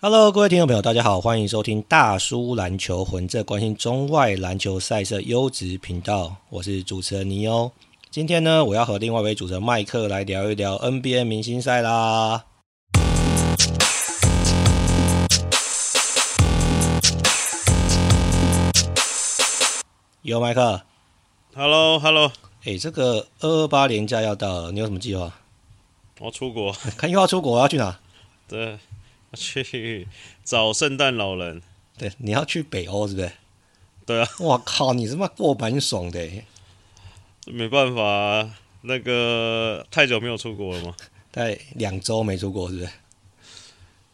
Hello，各位听众朋友，大家好，欢迎收听大叔篮球魂，这关心中外篮球赛事优质频道。我是主持人尼欧。今天呢，我要和另外一位主持人麦克来聊一聊 NBA 明星赛啦。有麦克，Hello，Hello，哎、欸，这个二二八年假要到了，你有什么计划？我要出国，看又要出国，我要去哪？对。去找圣诞老人，对，你要去北欧，是不是？对啊，我靠，你他妈过蛮爽的，没办法啊，那个太久没有出国了吗？大概两周没出国，是不是？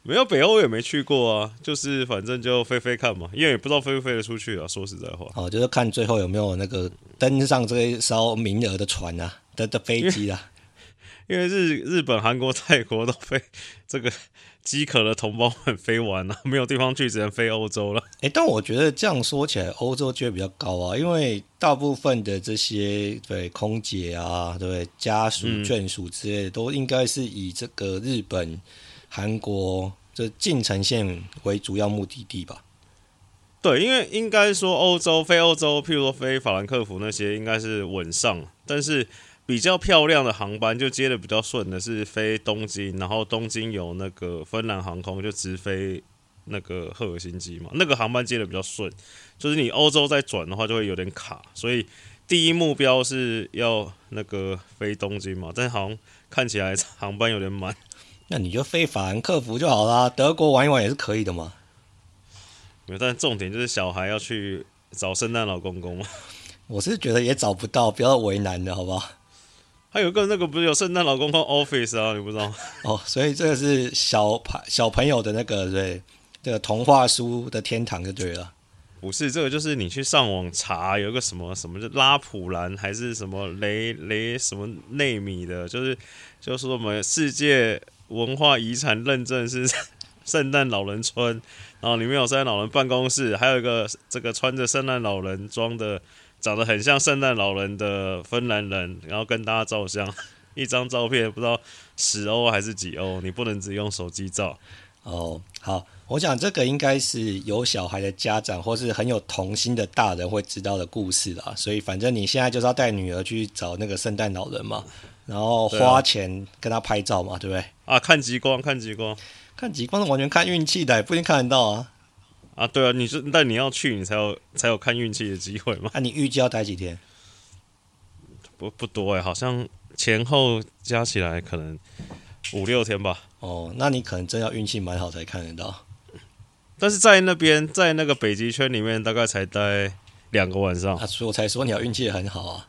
没有北欧也没去过啊，就是反正就飞飞看嘛，因为也不知道飞不飞得出去啊。说实在话，哦，就是看最后有没有那个登上这一艘名额的船啊的的飞机啊。因为日日本、韩国、泰国都飞这个饥渴的同胞们飞完了，没有地方去，只能飞欧洲了。哎，但我觉得这样说起来，欧洲就会比较高啊，因为大部分的这些对空姐啊，对家属眷属之类的，都应该是以这个日本、韩国这近城线为主要目的地吧？对，因为应该说欧洲飞欧洲，譬如说飞法兰克福那些，应该是稳上，但是。比较漂亮的航班就接的比较顺的是飞东京，然后东京有那个芬兰航空就直飞那个赫尔辛基嘛，那个航班接的比较顺，就是你欧洲再转的话就会有点卡，所以第一目标是要那个飞东京嘛，但好像看起来航班有点满，那你就飞法兰克福就好啦，德国玩一玩也是可以的嘛。没有，但重点就是小孩要去找圣诞老公公嘛。我是觉得也找不到，不要为难的好不好？还有个那个不是有圣诞老公公 Office 啊，你不知道？哦，所以这个是小朋小朋友的那个对，这个童话书的天堂就对了。不是，这个就是你去上网查，有个什么什么就拉普兰还是什么雷雷什么内米的，就是就是说我们世界文化遗产认证是 圣诞老人村，然后里面有圣诞老人办公室，还有一个这个穿着圣诞老人装的。长得很像圣诞老人的芬兰人，然后跟大家照相，一张照片不知道十欧还是几欧，你不能只用手机照。哦，好，我想这个应该是有小孩的家长或是很有童心的大人会知道的故事啦。所以反正你现在就是要带女儿去找那个圣诞老人嘛，然后花钱跟他拍照嘛，对不对？啊，看极光，看极光，看极光是完全看运气的，不一定看得到啊。啊，对啊，你是但你要去，你才有才有看运气的机会嘛。那、啊、你预计要待几天？不不多哎，好像前后加起来可能五六天吧。哦，那你可能真要运气蛮好才看得到。但是在那边，在那个北极圈里面，大概才待两个晚上。啊，所以我才说你要运气很好啊。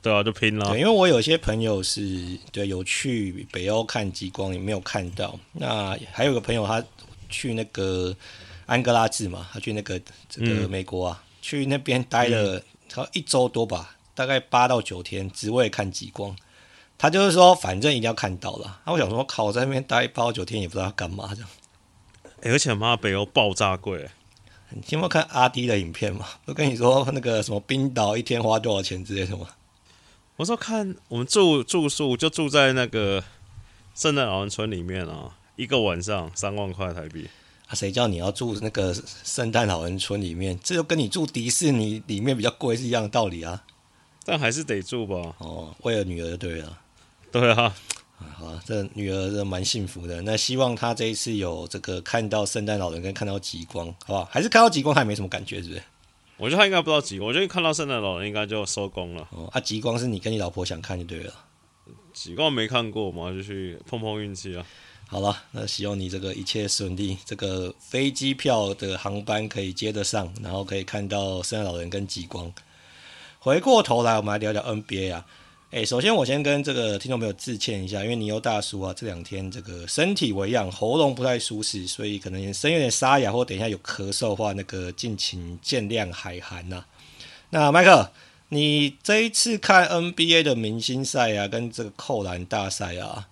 对啊，就拼了。对，因为我有些朋友是对有去北欧看极光，也没有看到。那还有个朋友，他去那个。安哥拉治嘛，他去那个这个美国啊，嗯、去那边待了他一周多吧，大概八到九天，只为看极光。他就是说，反正一定要看到了。那我想说，靠，在那边待八到九天也不知道要干嘛这样。欸、而且妈，北欧爆炸贵。你有没有看阿迪的影片嘛？我跟你说那个什么冰岛一天花多少钱之类的吗？我说看我们住住宿就住在那个圣诞老人村里面啊，一个晚上三万块台币。谁叫你要住那个圣诞老人村里面？这就跟你住迪士尼里面比较贵是一样的道理啊。但还是得住吧。哦，为了女儿对了。对啊。好啊，这女儿是蛮幸福的。那希望她这一次有这个看到圣诞老人跟看到极光，好不好？还是看到极光还没什么感觉，是不是？我觉得他应该不知道极光。我觉得看到圣诞老人应该就收工了。哦，啊，极光是你跟你老婆想看就对了。极光没看过嘛，就去碰碰运气啊。好了，那希望你这个一切顺利，这个飞机票的航班可以接得上，然后可以看到圣诞老人跟极光。回过头来，我们来聊聊 NBA 啊。诶，首先我先跟这个听众朋友致歉一下，因为尼欧大叔啊这两天这个身体为恙，喉咙不太舒适，所以可能声音有点沙哑，或等一下有咳嗽的话，那个敬请见谅海涵呐。那麦克，你这一次看 NBA 的明星赛啊，跟这个扣篮大赛啊。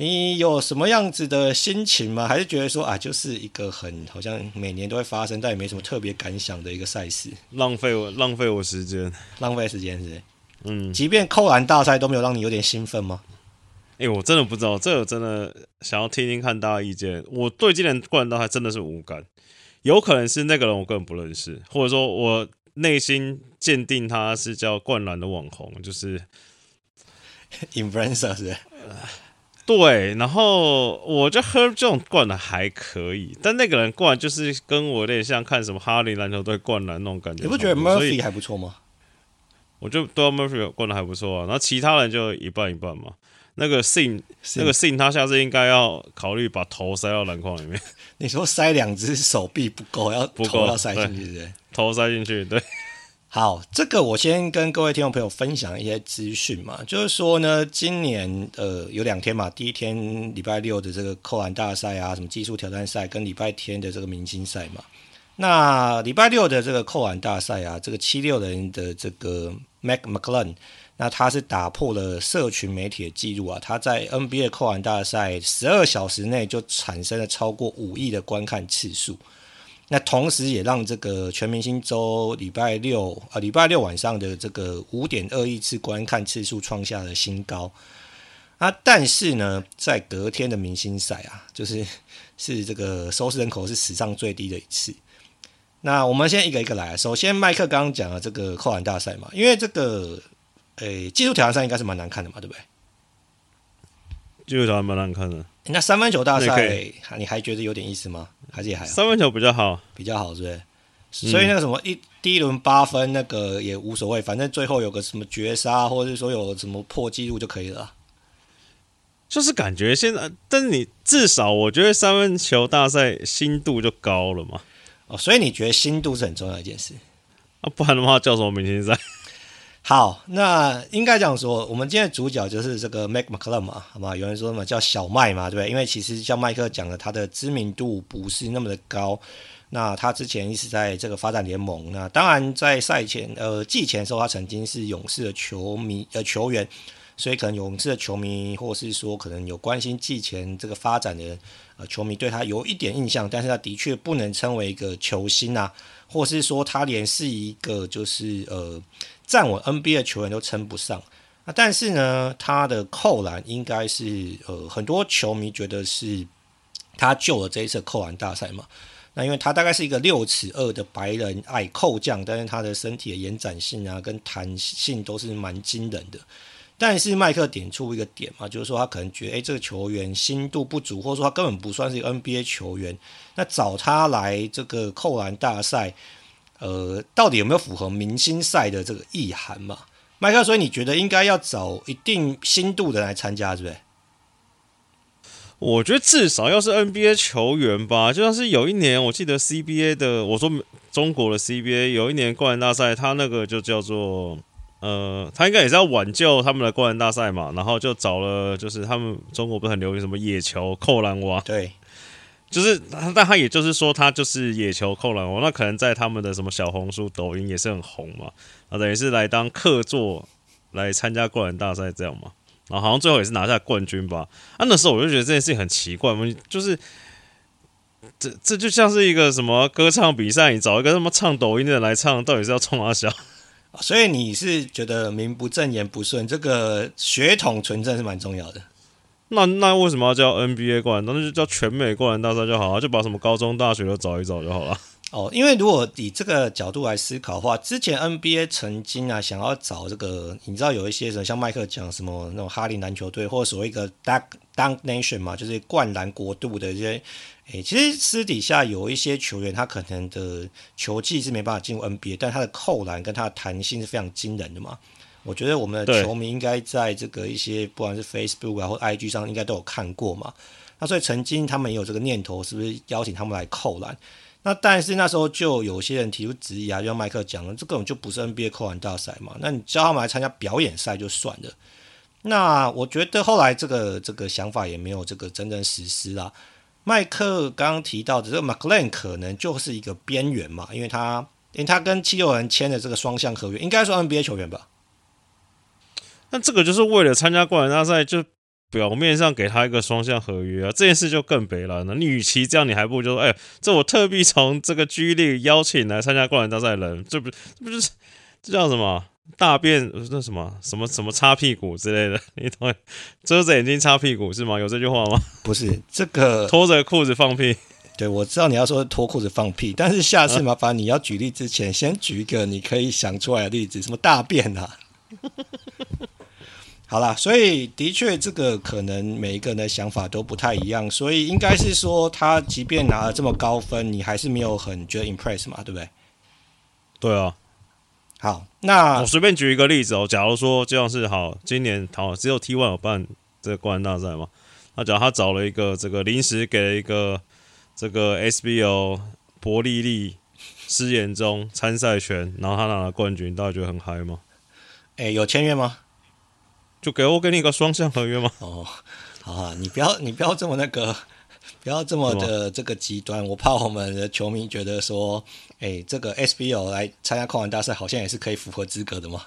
你有什么样子的心情吗？还是觉得说啊，就是一个很好像每年都会发生，但也没什么特别感想的一个赛事？浪费我浪费我时间，浪费时间是，是？嗯，即便扣篮大赛都没有让你有点兴奋吗？哎、欸，我真的不知道，这个真的想要听听看大家意见。我对今年灌篮大赛真的是无感，有可能是那个人我根本不认识，或者说我内心鉴定他是叫灌篮的网红，就是 influencer 是？对，然后我就喝这种灌的还可以，但那个人灌就是跟我有点像看什么哈林篮球队灌篮那种感觉。你不觉得 Murphy 还不错吗？我觉得对 Murphy 灌的还不错啊，然后其他人就一半一半嘛。那个 Sing，那个 Sing 他下次应该要考虑把头塞到篮筐里面。你说塞两只手臂不够，要不够要塞进去对，对？头塞进去，对。好，这个我先跟各位听众朋友分享一些资讯嘛，就是说呢，今年呃有两天嘛，第一天礼拜六的这个扣篮大赛啊，什么技术挑战赛，跟礼拜天的这个明星赛嘛。那礼拜六的这个扣篮大赛啊，这个七六人的这个 Mac McClung，那他是打破了社群媒体的记录啊，他在 NBA 扣篮大赛十二小时内就产生了超过五亿的观看次数。那同时也让这个全明星周礼拜六啊，礼拜六晚上的这个五点二亿次观看次数创下了新高啊！但是呢，在隔天的明星赛啊，就是是这个收视人口是史上最低的一次。那我们先一个一个来，首先麦克刚刚讲了这个扣篮大赛嘛，因为这个诶技术挑战赛应该是蛮难看的嘛，对不对？技术挑战蛮难看的。那三分球大赛，你还觉得有点意思吗？还是也还好？三分球比较好，比较好，是不是？所以那个什么一第一轮八分那个也无所谓，反正最后有个什么绝杀，或者是说有什么破纪录就可以了。就是感觉现在，但是你至少我觉得三分球大赛心度就高了嘛。哦，所以你觉得心度是很重要的一件事啊？不然的话叫什么明星赛？好，那应该这样说，我们今天的主角就是这个 Mac McClung 嘛，好吗？有人说嘛叫小麦嘛，对不对？因为其实像麦克讲的，他的知名度不是那么的高。那他之前一直在这个发展联盟，那当然在赛前呃季前的时候，他曾经是勇士的球迷呃球员，所以可能勇士的球迷或是说可能有关心季前这个发展的呃球迷对他有一点印象，但是他的确不能称为一个球星啊，或是说他连是一个就是呃。站稳 NBA 球员都称不上啊，但是呢，他的扣篮应该是呃很多球迷觉得是他救了这一次扣篮大赛嘛。那因为他大概是一个六尺二的白人矮扣将，但是他的身体的延展性啊跟弹性都是蛮惊人的。但是麦克点出一个点嘛，就是说他可能觉得诶、这个球员心度不足，或者说他根本不算是 NBA 球员，那找他来这个扣篮大赛。呃，到底有没有符合明星赛的这个意涵嘛？麦克，所以你觉得应该要找一定新度的来参加，是不是？我觉得至少要是 NBA 球员吧，就像是有一年我记得 CBA 的，我说中国的 CBA 有一年冠军大赛，他那个就叫做呃，他应该也是要挽救他们的冠军大赛嘛，然后就找了就是他们中国不是很流行什么野球扣篮王，对。就是，但他也就是说，他就是野球扣篮王，那可能在他们的什么小红书、抖音也是很红嘛。啊，等于是来当客座来参加灌篮大赛这样嘛。然后好像最后也是拿下冠军吧。啊，那时候我就觉得这件事情很奇怪，就是这这就像是一个什么歌唱比赛，你找一个什么唱抖音的来唱，到底是要冲哪小？所以你是觉得名不正言不顺，这个血统纯正是蛮重要的。那那为什么要叫 NBA 灌篮？那就叫全美灌篮大赛就好了，就把什么高中、大学都找一找就好了。哦，因为如果以这个角度来思考的话，之前 NBA 曾经啊想要找这个，你知道有一些什么像麦克讲什么那种哈林篮球队，或者所谓一个 Dunk Dunk Nation 嘛，就是灌篮国度的一些，诶，其实私底下有一些球员，他可能的球技是没办法进入 NBA，但他的扣篮跟他的弹性是非常惊人的嘛。我觉得我们的球迷应该在这个一些不管是 Facebook 啊或 IG 上，应该都有看过嘛。那所以曾经他们也有这个念头，是不是邀请他们来扣篮？那但是那时候就有些人提出质疑啊，就像麦克讲的，这根本就不是 NBA 扣篮大赛嘛。那你叫他们来参加表演赛就算了。那我觉得后来这个这个想法也没有这个真正实施啦。麦克刚刚提到的这个 McClung 可能就是一个边缘嘛，因为他因为他跟七六人签的这个双向合约，应该说 NBA 球员吧。那这个就是为了参加灌篮大赛，就表面上给他一个双向合约啊，这件事就更北烂了。你与其这样，你还不如就说，哎，这我特地从这个 G League 邀请来参加灌篮大赛的人，这不这不就是这叫什么？大便那什么什么什么擦屁股之类的，你懂？遮着眼睛擦屁股是吗？有这句话吗？不是，这个脱着裤子放屁。对，我知道你要说脱裤子放屁，但是下次麻烦你要举例之前，先举一个你可以想出来的例子，什么大便啊？好啦，所以的确这个可能每一个人的想法都不太一样，所以应该是说他即便拿了这么高分，你还是没有很觉得 impress 嘛，对不对？对啊。好，那我随便举一个例子哦，假如说就像是好，今年好只有 T One 有办这个冠军大赛嘛，那假如他找了一个这个临时给了一个。这个 SBO 伯利利失言中参赛权，然后他拿了冠军，大家觉得很嗨吗？哎、欸，有签约吗？就给我给你一个双向合约吗？哦，好啊，你不要你不要这么那个，不要这么的这个极端，我怕我们的球迷觉得说，哎、欸，这个 SBO 来参加扣篮大赛好像也是可以符合资格的嘛。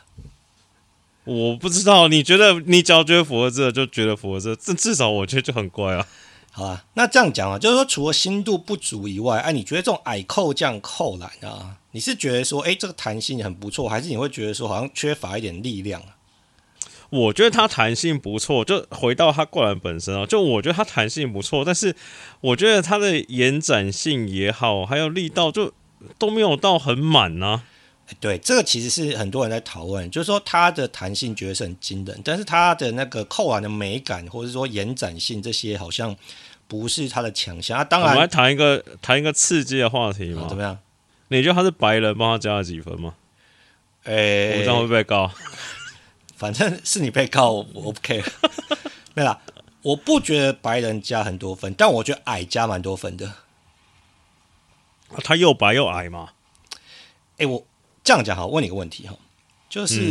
我不知道，你觉得你只要觉得符合资格，就觉得符合资格，这至少我觉得就很乖啊。好啊，那这样讲啊，就是说，除了心度不足以外，哎，你觉得这种矮扣这样扣篮啊，你是觉得说，哎，这个弹性很不错，还是你会觉得说，好像缺乏一点力量啊？我觉得它弹性不错，就回到它灌篮本身啊，就我觉得它弹性不错，但是我觉得它的延展性也好，还有力道就都没有到很满呢。对，这个其实是很多人在讨论，就是说它的弹性觉得是很惊人，但是它的那个扣篮的美感，或者说延展性这些，好像不是它的强项。啊，当然，我们来谈一个谈一个刺激的话题嘛，怎么样？你觉得他是白人，帮他加了几分吗？诶、欸，我这样会被告？反正是你被告，我不 care。没啦，我不觉得白人加很多分，但我觉得矮加蛮多分的。啊，他又白又矮嘛？诶，我。这样讲好，问你个问题哈，就是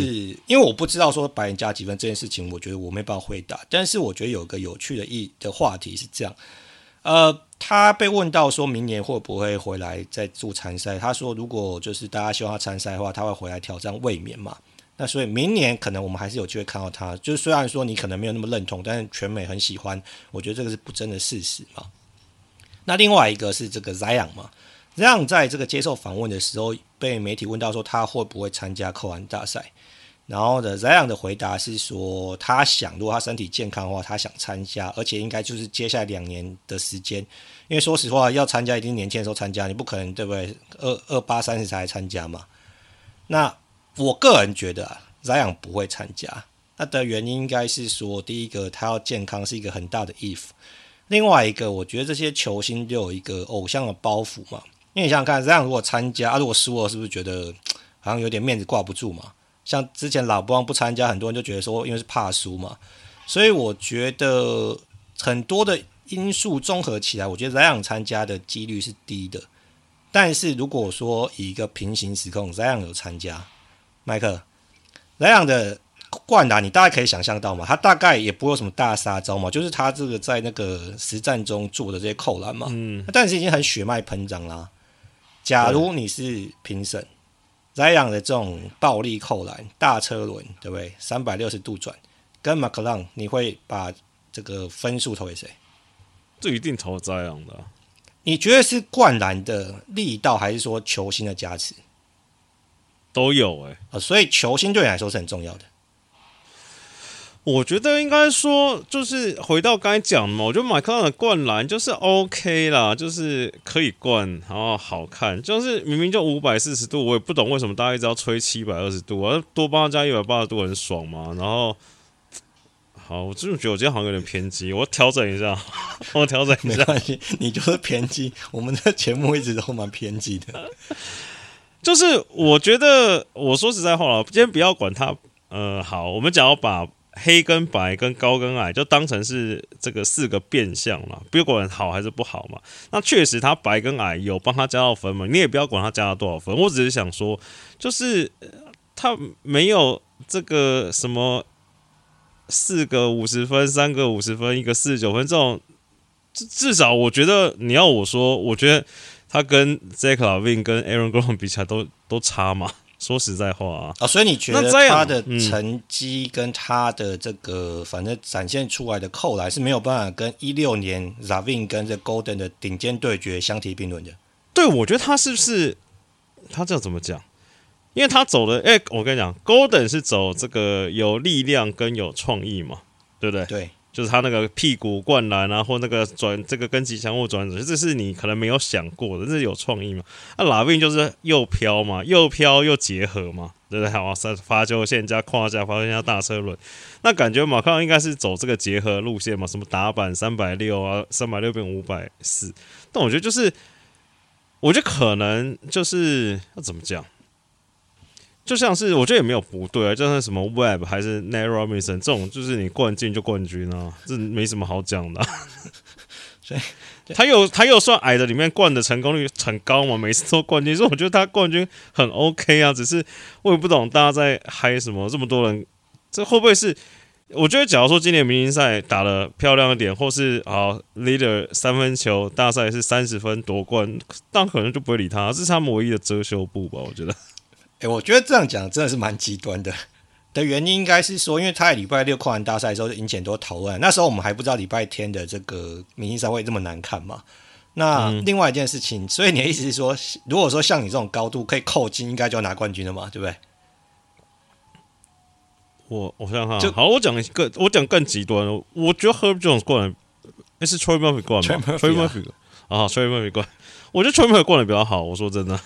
因为我不知道说白人加几分这件事情，我觉得我没办法回答。但是我觉得有个有趣的意的话题是这样，呃，他被问到说明年会不会回来再做参赛，他说如果就是大家希望他参赛的话，他会回来挑战卫冕嘛。那所以明年可能我们还是有机会看到他。就是虽然说你可能没有那么认同，但是全美很喜欢，我觉得这个是不争的事实嘛。那另外一个是这个 Zion 嘛。这样，在这个接受访问的时候，被媒体问到说他会不会参加扣篮大赛，然后的这样的回答是说他想，如果他身体健康的话，他想参加，而且应该就是接下来两年的时间，因为说实话，要参加一定年轻的时候参加，你不可能对不对？二二八三十才来参加嘛。那我个人觉得啊，Zion 不会参加，他的原因应该是说，第一个他要健康是一个很大的 if，另外一个我觉得这些球星都有一个偶像的包袱嘛。因为你想想看，这样如果参加啊，如果输了，是不是觉得好像有点面子挂不住嘛？像之前老布朗不参加，很多人就觉得说，因为是怕输嘛。所以我觉得很多的因素综合起来，我觉得这样参加的几率是低的。但是如果说以一个平行时空，这样有参加，麦克，莱昂的灌篮，你大概可以想象到嘛？他大概也不会有什么大杀招嘛，就是他这个在那个实战中做的这些扣篮嘛。嗯，但是已经很血脉喷张啦。假如你是评审，Zion 的这种暴力扣篮、大车轮，对不对？三百六十度转，跟 McClung，你会把这个分数投给谁？这一定投 Zion 的。你觉得是灌篮的力道，还是说球星的加持？都有哎、欸，所以球星对你来说是很重要的。我觉得应该说，就是回到刚才讲的嘛，我觉得麦克朗的灌篮就是 OK 啦，就是可以灌，然后好看，就是明明就五百四十度，我也不懂为什么大家一直要吹七百二十度啊，多帮他加一百八十度很爽嘛。然后，好，我真的觉得我今天好像有点偏激，我调整一下，我调整一下，没关系，你就是偏激，我们的节目一直都蛮偏激的。就是我觉得，我说实在话了，今天不要管他，呃，好，我们只要把。黑跟白跟高跟矮就当成是这个四个变相嘛，不管好还是不好嘛。那确实他白跟矮有帮他加到分嘛，你也不要管他加了多少分。我只是想说，就是他没有这个什么四个五十分、三个五十分、一个四十九分这种，至少我觉得你要我说，我觉得他跟 Zach LaVine 跟 Aaron Gordon 比起来都都差嘛。说实在话啊，啊，所以你觉得他的成绩跟他的这个反正展现出来的扣篮是没有办法跟一六年 LaVine 跟这 Golden 的顶尖对决相提并论的？对，我觉得他是不是他这怎么讲？因为他走的，哎、欸，我跟你讲，Golden 是走这个有力量跟有创意嘛，对不对？对。就是他那个屁股灌篮啊，或那个转这个跟吉祥物转，这是你可能没有想过的，这是有创意嘛？那拉宾就是又飘嘛，又飘又结合嘛，对不对？好，发球线加胯下，发球线加大车轮，那感觉马康应该是走这个结合路线嘛？什么打板三百六啊，三百六变五百四，但我觉得就是，我觉得可能就是要怎么讲？就像是我觉得也没有不对啊，就像什么 Web 还是 Nate Robinson 这种，就是你冠军就冠军啊，这没什么好讲的啊。所以他又他又算矮的里面冠的成功率很高嘛，每次都冠军，所以我觉得他冠军很 OK 啊。只是我也不懂大家在嗨什么，这么多人，这会不会是？我觉得假如说今年明星赛打得漂亮一点，或是啊 Leader 三分球大赛是三十分夺冠，但可能就不会理他，这是他们唯一的遮羞布吧？我觉得。哎、欸，我觉得这样讲真的是蛮极端的。的原因应该是说，因为他在礼拜六扣完大赛的时候就引起很多讨论，那时候我们还不知道礼拜天的这个明星赛会这么难看嘛。那另外一件事情，所以你的意思是说，如果说像你这种高度可以扣金，应该就要拿冠军了嘛，对不对？我我想想，好，我讲更我讲更极端，我觉得 Herb Jones 冠了，那是 Trey Murphy 冠吗？Troy Murphy 啊，Trey Murphy 冠，我觉得 Trey Murphy 冠的比较好。我说真的。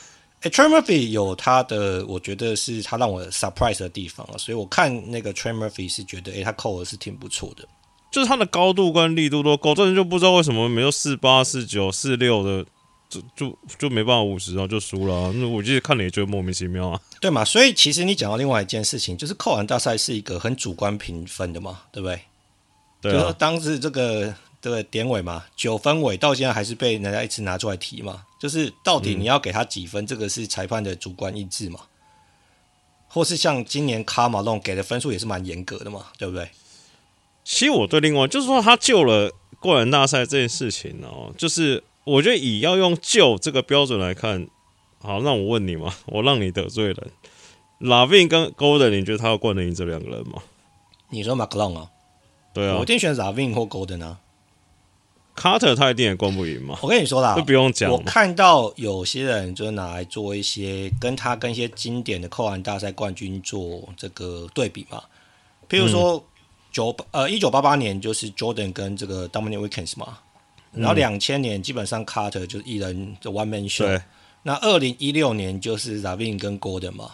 欸、Trey Murphy 有他的，我觉得是他让我 surprise 的地方啊，所以我看那个 Trey Murphy 是觉得，诶、欸，他扣的是挺不错的，就是他的高度跟力度都够，这人就不知道为什么没有四八、四九、四六的，就就就没办法五十，然后就输了、啊。那我记得看了也觉得莫名其妙啊，对嘛？所以其实你讲到另外一件事情，就是扣篮大赛是一个很主观评分的嘛，对不对？对、啊，就说当时这个。这个典韦嘛，九分尾到现在还是被人家一直拿出来提嘛，就是到底你要给他几分，嗯、这个是裁判的主观意志嘛，或是像今年卡马龙给的分数也是蛮严格的嘛，对不对？其实我对另外就是说他救了冠人大赛这件事情哦，就是我觉得以要用救这个标准来看，好，那我问你嘛，我让你得罪人，LaVine 跟 Gordon，你觉得他要冠得赢这两个人吗？你说马克龙啊？对啊，我一定选 LaVine 或 Gordon 啊。卡特他一定也灌不赢嘛？我跟你说啦，不用讲。我看到有些人就拿来做一些跟他跟一些经典的扣篮大赛冠军做这个对比嘛。譬如说九呃一九八八年就是 Jordan 跟这个 Dominique Wilkins 嘛，然后两千年基本上卡特就是一人的 one man show。那二零一六年就是 Ravine 跟 Gordon 嘛，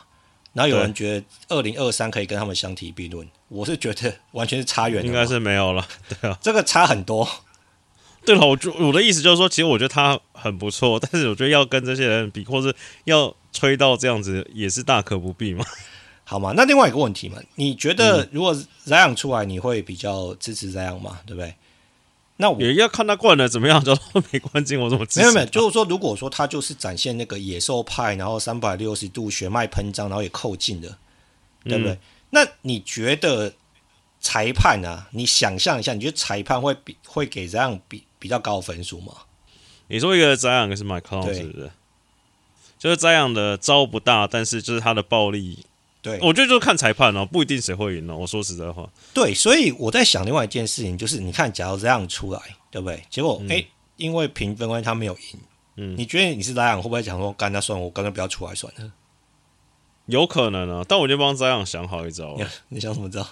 然后有人觉得二零二三可以跟他们相提并论，我是觉得完全是差远了，应该是没有了。对啊，这个差很多。对了，我就我的意思就是说，其实我觉得他很不错，但是我觉得要跟这些人比，或是要吹到这样子，也是大可不必嘛。好嘛，那另外一个问题嘛，你觉得如果 Zion 出来，你会比较支持 Zion 吗？对不对？那我也要看他灌的怎么样，就没关系，我怎么支持？没有没有，就是说，如果说他就是展现那个野兽派，然后三百六十度血脉喷张，然后也扣进的，对不对？嗯、那你觉得裁判啊？你想象一下，你觉得裁判会比会给 Zion 比？比较高分数吗？你说一个 Zion 一个是 McCollum 是不是？就是 Zion 的招不大，但是就是他的暴力。对，我觉得就是看裁判哦，不一定谁会赢哦。我说实在话。对，所以我在想另外一件事情，就是你看，假如 Zion 出来，对不对？结果哎、嗯，因为评分关系他没有赢。嗯，你觉得你是 Zion 会不会讲说，干那算了，我干脆不要出来算了？有可能啊，但我就帮 Zion 想好一招。你想什么招？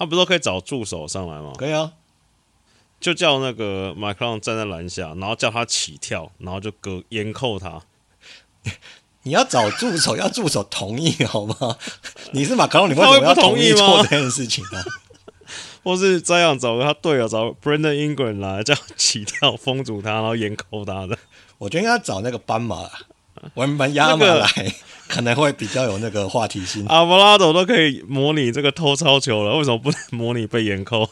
他不是都可以找助手上来吗？可以啊。就叫那个马克龙站在篮下，然后叫他起跳，然后就隔严扣他。你要找助手，要助手同意好吗？你是马克龙，你为什么要同意做这件事情呢、啊？或是这样找个他队友找 Brandon Ingram 来叫起跳封住他，然后严扣他的。我觉得应该找那个斑马文班亚马来、那个，可能会比较有那个话题性。阿布拉多都可以模拟这个偷抄球了，为什么不能模拟被严扣？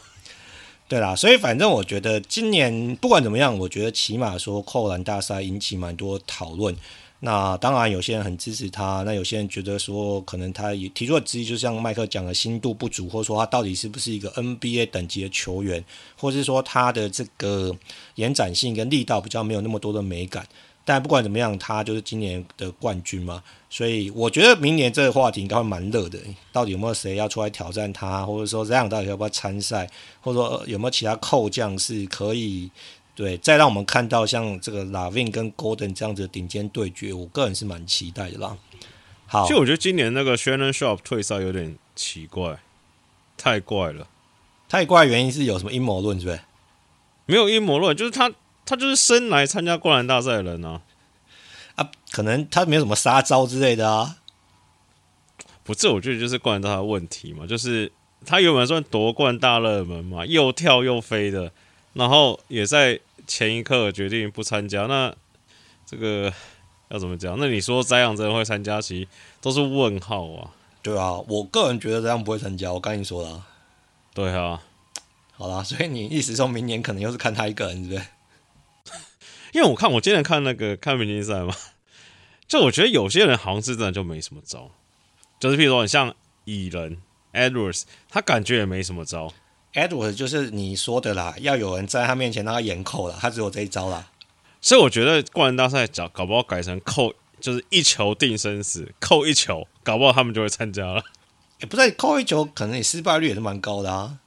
对啦，所以反正我觉得今年不管怎么样，我觉得起码说扣篮大赛引起蛮多讨论。那当然有些人很支持他，那有些人觉得说可能他也提出的质疑，就像麦克讲的心度不足，或者说他到底是不是一个 NBA 等级的球员，或是说他的这个延展性跟力道比较没有那么多的美感。但不管怎么样，他就是今年的冠军嘛，所以我觉得明年这个话题应该会蛮热的。到底有没有谁要出来挑战他，或者说这样到底要不要参赛，或者说有没有其他扣将是可以对再让我们看到像这个 LaVine 跟 Gordon 这样子的顶尖对决，我个人是蛮期待的啦。好，其实我觉得今年那个 Shannon Sharpe 退赛有点奇怪，太怪了。太怪原因是有什么阴谋论，是不是？没有阴谋论，就是他他就是生来参加灌篮大赛的人啊。啊，可能他没有什么杀招之类的啊。不，这我觉得就是灌篮大赛的问题嘛，就是他原本算夺冠大热门嘛，又跳又飞的，然后也在前一刻决定不参加，那这个。要怎么讲？那你说 Zion 真的会参加，其实都是问号啊。对啊，我个人觉得这样不会参加。我刚跟你说了。对啊，好啦，所以你意思说明年可能又是看他一个人，对不对？因为我看我今天看那个看明星赛嘛，就我觉得有些人好像是真的就没什么招，就是譬如说你像蚁人 Edwards，他感觉也没什么招。Edwards 就是你说的啦，要有人在他面前让他严扣了，他只有这一招啦。所以我觉得灌篮大赛搞搞不好改成扣，就是一球定生死，扣一球，搞不好他们就会参加了。也 不是扣一球，可能你失败率也是蛮高的啊。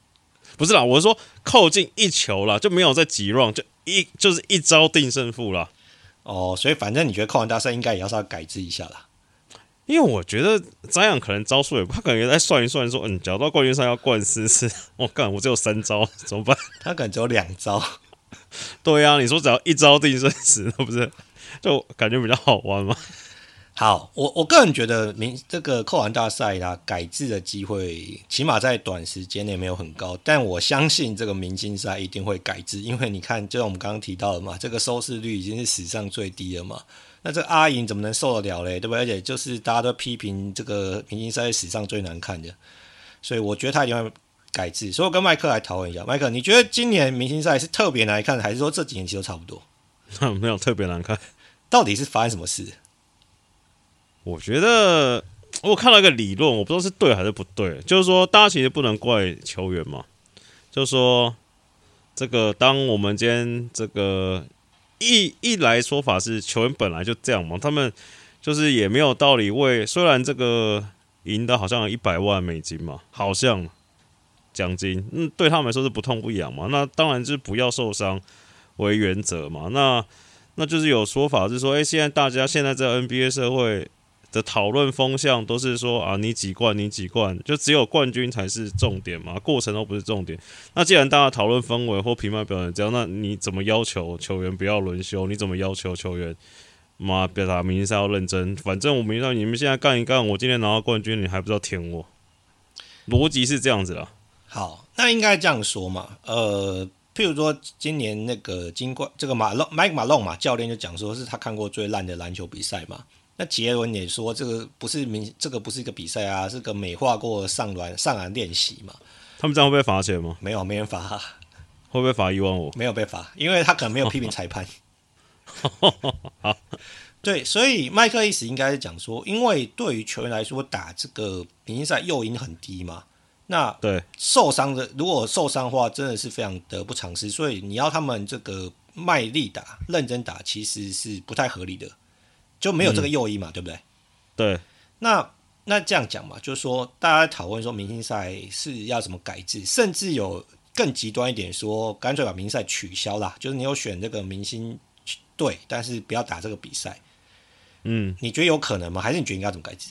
不是啦，我是说扣进一球啦，就没有在几 round，就一就是一招定胜负啦。哦，所以反正你觉得扣篮大赛应该也要稍微改制一下啦。因为我觉得张扬可能招数也不，他可能也在算一算，说嗯，假如到冠军赛要灌四次，我干，我只有三招 怎么办？他可能只有两招。对呀、啊，你说只要一招定生死，那不是就感觉比较好玩吗？好，我我个人觉得明这个扣篮大赛啦，改制的机会起码在短时间内没有很高，但我相信这个明星赛一定会改制，因为你看，就像我们刚刚提到的嘛，这个收视率已经是史上最低了嘛，那这阿银怎么能受得了嘞？对不对？而且就是大家都批评这个明星赛是史上最难看的，所以我觉得他一定会。改制，所以我跟麦克来讨论一下。麦克，你觉得今年明星赛是特别难看，还是说这几年其实都差不多？没有特别难看，到底是发生什么事？我觉得我看到一个理论，我不知道是对还是不对。就是说，大家其实不能怪球员嘛。就是说，这个当我们今天这个一一来说法是球员本来就这样嘛，他们就是也没有道理为。虽然这个赢的好像一百万美金嘛，好像。奖金，嗯，对他们来说是不痛不痒嘛。那当然就是不要受伤为原则嘛。那那就是有说法是说，诶、现在大家现在在 NBA 社会的讨论风向都是说啊，你几冠，你几冠，就只有冠军才是重点嘛，过程都不是重点。那既然大家讨论氛围或评判表演这样，那你怎么要求球员不要轮休？你怎么要求球员妈表达明星赛要认真？反正我明知道你们现在干一干，我今天拿到冠军，你还不知道舔我？逻辑是这样子的。好，那应该这样说嘛？呃，譬如说今年那个金冠，这个马龙麦马龙嘛，教练就讲说是他看过最烂的篮球比赛嘛。那杰伦也说这个不是明，这个不是一个比赛啊，是个美化过上篮上篮练习嘛。他们这样会被罚钱吗？没有，没人罚。会不会罚一万五？没有被罚，因为他可能没有批评裁判。好，对，所以麦克意思应该是讲说，因为对于球员来说，打这个明星赛诱因很低嘛。那对受伤的，如果受伤的话，真的是非常得不偿失。所以你要他们这个卖力打、认真打，其实是不太合理的，就没有这个诱因嘛，嗯、对不对？对。那那这样讲嘛，就是说大家讨论说明星赛是要怎么改制，甚至有更极端一点说，干脆把明星赛取消啦，就是你有选这个明星队，但是不要打这个比赛。嗯，你觉得有可能吗？还是你觉得应该怎么改制？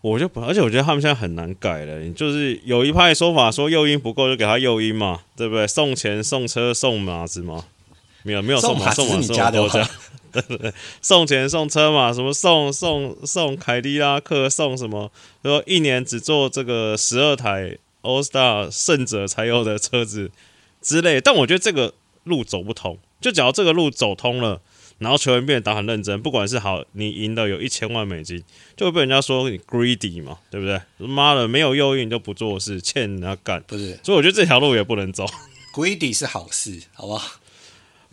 我就不，而且我觉得他们现在很难改了。你就是有一派说法说诱因不够，就给他诱因嘛，对不对？送钱、送车、送马子嘛，没有没有送马，送马是你家的？送钱、送车嘛，什么送送送凯迪拉克，送什么？说一年只做这个十二台 All Star 胜者才有的车子之类。但我觉得这个路走不通。就只要这个路走通了。然后球员变得打很认真，不管是好，你赢的有一千万美金，就会被人家说你 greedy 嘛，对不对？妈的，没有诱因就不做事，欠人家干，不是？所以我觉得这条路也不能走。greedy 是好事，好不好？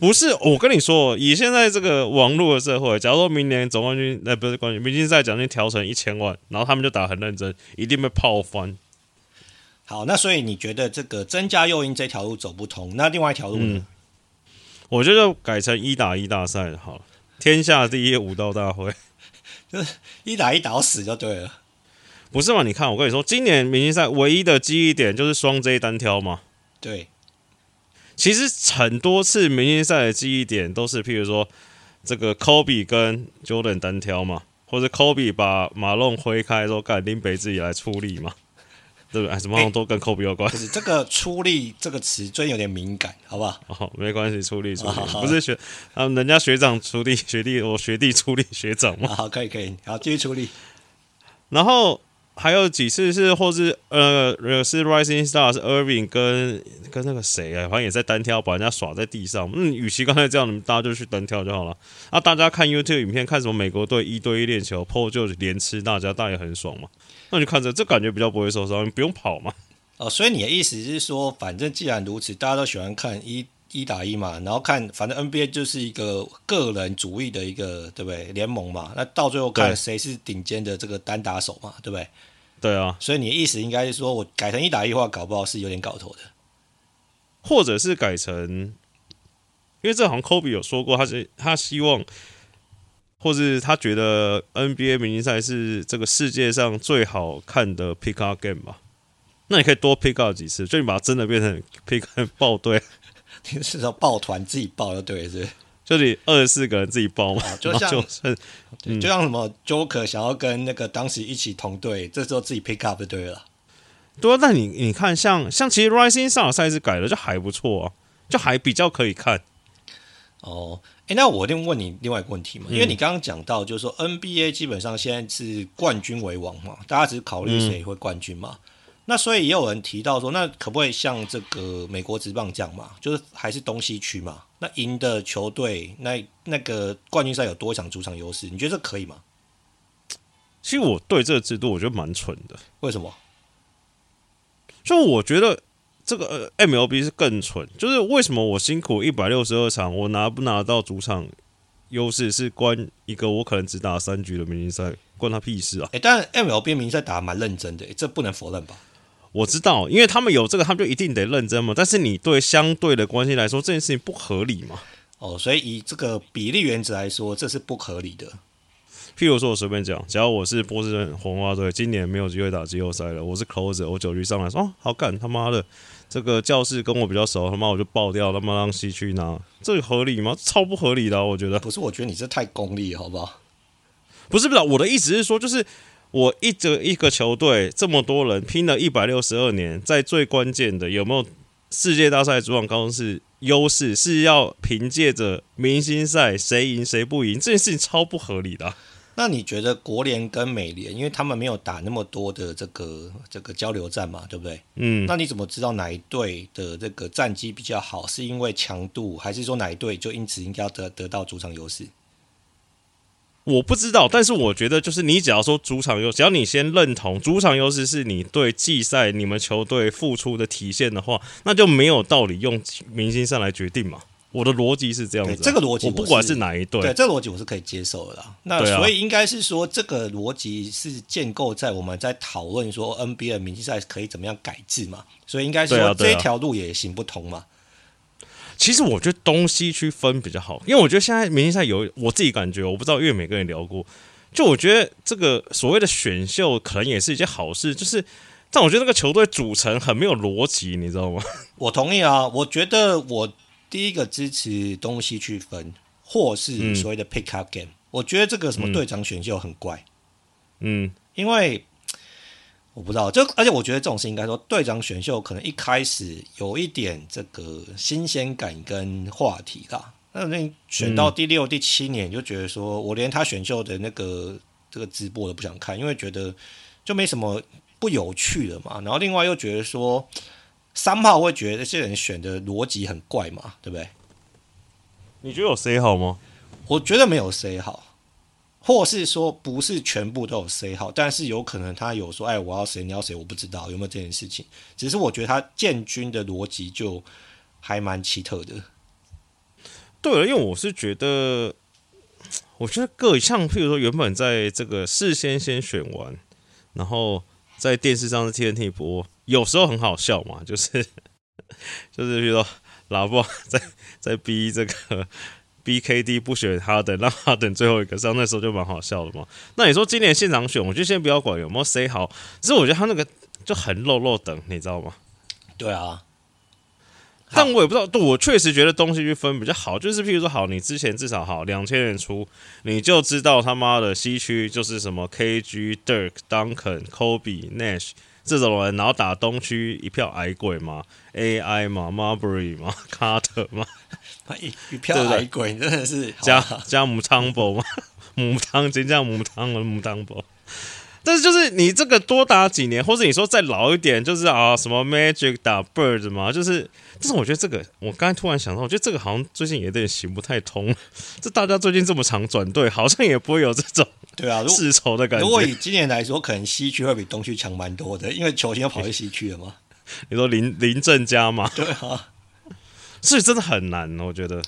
不是，我跟你说，以现在这个网络的社会，假如说明年总冠军，那、呃、不是冠军，明星赛奖金调成一千万，然后他们就打很认真，一定被泡翻。好，那所以你觉得这个增加诱因这条路走不通？那另外一条路呢？嗯我觉得改成一打一大赛好了，天下第一武道大会，就 是一打一打到死就对了，不是嘛？你看，我跟你说，今年明星赛唯一的记忆点就是双 J 单挑嘛。对，其实很多次明星赛的记忆点都是，譬如说这个 Kobe 跟 Jordan 单挑嘛，或者 Kobe 把马龙挥开说干林北自己来出力嘛，对不对？什么都跟 Kobe 有关。欸、是这个“出力”这个词，最近有点敏感，好不好？哦，没关系，出力出力，不是学啊，人家学长出力，学弟我学弟出力，学长嘛。好，可以可以，好，继续出力。然后。还有几次是，或是呃，是 Rising Star 是 Irving 跟跟那个谁啊，反正也在单挑，把人家耍在地上。嗯，与其刚才这样，你们大家就去单挑就好了。啊，大家看 YouTube 影片，看什么美国队一对一练球，PO 就连吃大家，大家也很爽嘛。那就看着，这感觉比较不会受伤，你不用跑嘛。哦，所以你的意思是说，反正既然如此，大家都喜欢看一一打一嘛，然后看，反正 NBA 就是一个个人主义的一个，对不对？联盟嘛，那到最后看谁是顶尖的这个单打手嘛，对不对？对啊，所以你的意思应该是说，我改成一打一的话，搞不好是有点搞头的，或者是改成，因为这好像 Kobe 有说过，他是他希望，或是他觉得 NBA 明星赛是这个世界上最好看的 pick up game 吧？那你可以多 pick up 几次，就你把它真的变成 pick up 爆队，你是说抱团自己抱就对，是。就你二十四个人自己包嘛，就像就，就像什么 Joker 想要跟那个当时一起同队，这时候自己 pick up 就对了。对啊，那你你看像，像像其实 Rising Star 赛事改了就还不错啊，就还比较可以看。哦，哎、欸，那我一定问你另外一个问题嘛，因为你刚刚讲到就是说 NBA 基本上现在是冠军为王嘛，大家只是考虑谁会冠军嘛。嗯那所以也有人提到说，那可不可以像这个美国职棒这样嘛？就是还是东西区嘛？那赢的球队，那那个冠军赛有多一场主场优势？你觉得这可以吗？其实我对这个制度我觉得蛮蠢的。为什么？就我觉得这个 MLB 是更蠢。就是为什么我辛苦一百六十二场，我拿不拿到主场优势是关一个我可能只打三局的明星赛，关他屁事啊！哎、欸，但 MLB 明星赛打的蛮认真的，这不能否认吧？我知道，因为他们有这个，他们就一定得认真嘛。但是你对相对的关系来说，这件事情不合理嘛？哦，所以以这个比例原则来说，这是不合理的。譬如说，我随便讲，假如我是波士顿红袜队，今年没有机会打季后赛了，我是 closer，我九局上来说，哦，好干，他妈的，这个教室跟我比较熟，他妈我就爆掉，他妈让西区拿，这个合理吗？超不合理的啊，我觉得。不是，我觉得你这太功利，好不好？不是不是，我的意思是说，就是。我一个一个球队这么多人拼了一百六十二年，在最关键的有没有世界大赛主场高中是优势，是要凭借着明星赛谁赢谁不赢这件事情超不合理的啊。那你觉得国联跟美联，因为他们没有打那么多的这个这个交流战嘛，对不对？嗯。那你怎么知道哪一队的这个战绩比较好？是因为强度，还是说哪一队就因此应该要得得到主场优势？我不知道，但是我觉得就是你只要说主场优，只要你先认同主场优势是你对季赛你们球队付出的体现的话，那就没有道理用明星赛来决定嘛。我的逻辑是这样子，这个逻辑我不管是哪一队，对这个逻辑我是可以接受的啦。那所以应该是说，这个逻辑是建构在我们在讨论说 NBA 明星赛可以怎么样改制嘛，所以应该是说这一条路也行不通嘛。其实我觉得东西区分比较好，因为我觉得现在明星赛有我自己感觉，我不知道因为每个人聊过，就我觉得这个所谓的选秀可能也是一件好事，就是但我觉得那个球队组成很没有逻辑，你知道吗？我同意啊，我觉得我第一个支持东西区分，或是所谓的 pick up game，、嗯、我觉得这个什么队长选秀很怪，嗯，因为。我不知道，就而且我觉得这种事应该说，队长选秀可能一开始有一点这个新鲜感跟话题啦。那那选到第六、第七年，就觉得说我连他选秀的那个这个直播都不想看，因为觉得就没什么不有趣的嘛。然后另外又觉得说，三炮会觉得这些人选的逻辑很怪嘛，对不对？你觉得有谁好吗？我觉得没有谁好。或是说不是全部都有 say 好，但是有可能他有说，哎，我要谁，你要谁，我不知道有没有这件事情。只是我觉得他建军的逻辑就还蛮奇特的。对了，因为我是觉得，我觉得各像譬如说，原本在这个事先先选完，然后在电视上是 TNT 播，有时候很好笑嘛，就是就是比如说老布在 在逼这个。BKD 不选哈登，让哈登最后一个上，那时候就蛮好笑的嘛。那你说今年现场选，我就先不要管有没有谁好，只是我觉得他那个就很漏漏等，你知道吗？对啊，但我也不知道，对我确实觉得东西去分比较好，就是譬如说，好，你之前至少好两千年初，你就知道他妈的西区就是什么 KG、Dirk、Duncan、Kobe、Nash 这种人，然后打东区一票矮鬼嘛，AI 嘛，Marbury 嘛，Carter 嘛，一一票矮鬼真的是加加姆汤博嘛，姆汤真叫姆汤了姆汤博。但是就是你这个多打几年，或者你说再老一点，就是啊什么 Magic 打 Bird 嘛，就是，但是我觉得这个，我刚才突然想到，我觉得这个好像最近也有点行不太通。这大家最近这么常转队，好像也不会有这种对啊世仇的感觉。如果以今年来说，可能西区会比东区强蛮多的，因为球星要跑去西区了嘛。你说林林正嘉嘛？对啊，所以真的很难，我觉得。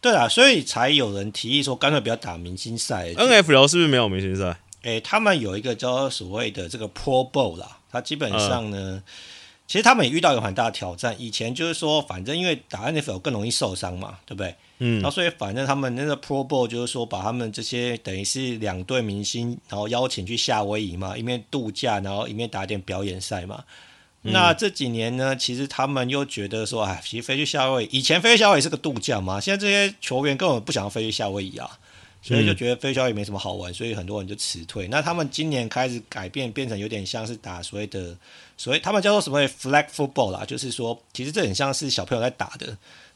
对啊，所以才有人提议说，干脆不要打明星赛。NFL 是不是没有明星赛？诶、欸，他们有一个叫所谓的这个 Pro Bowl 啦，他基本上呢，呃、其实他们也遇到一个很大的挑战。以前就是说，反正因为打 NFL 更容易受伤嘛，对不对？嗯，然后所以反正他们那个 Pro Bowl 就是说，把他们这些等于是两队明星，然后邀请去夏威夷嘛，一面度假，然后一面打点表演赛嘛。嗯、那这几年呢，其实他们又觉得说，哎，其实飞去夏威夷，以前飞去夏威夷是个度假嘛，现在这些球员根本不想要飞去夏威夷啊。所以就觉得飞销也没什么好玩，所以很多人就辞退。那他们今年开始改变，变成有点像是打所谓的所以他们叫做什么 flag football 啦，就是说其实这很像是小朋友在打的，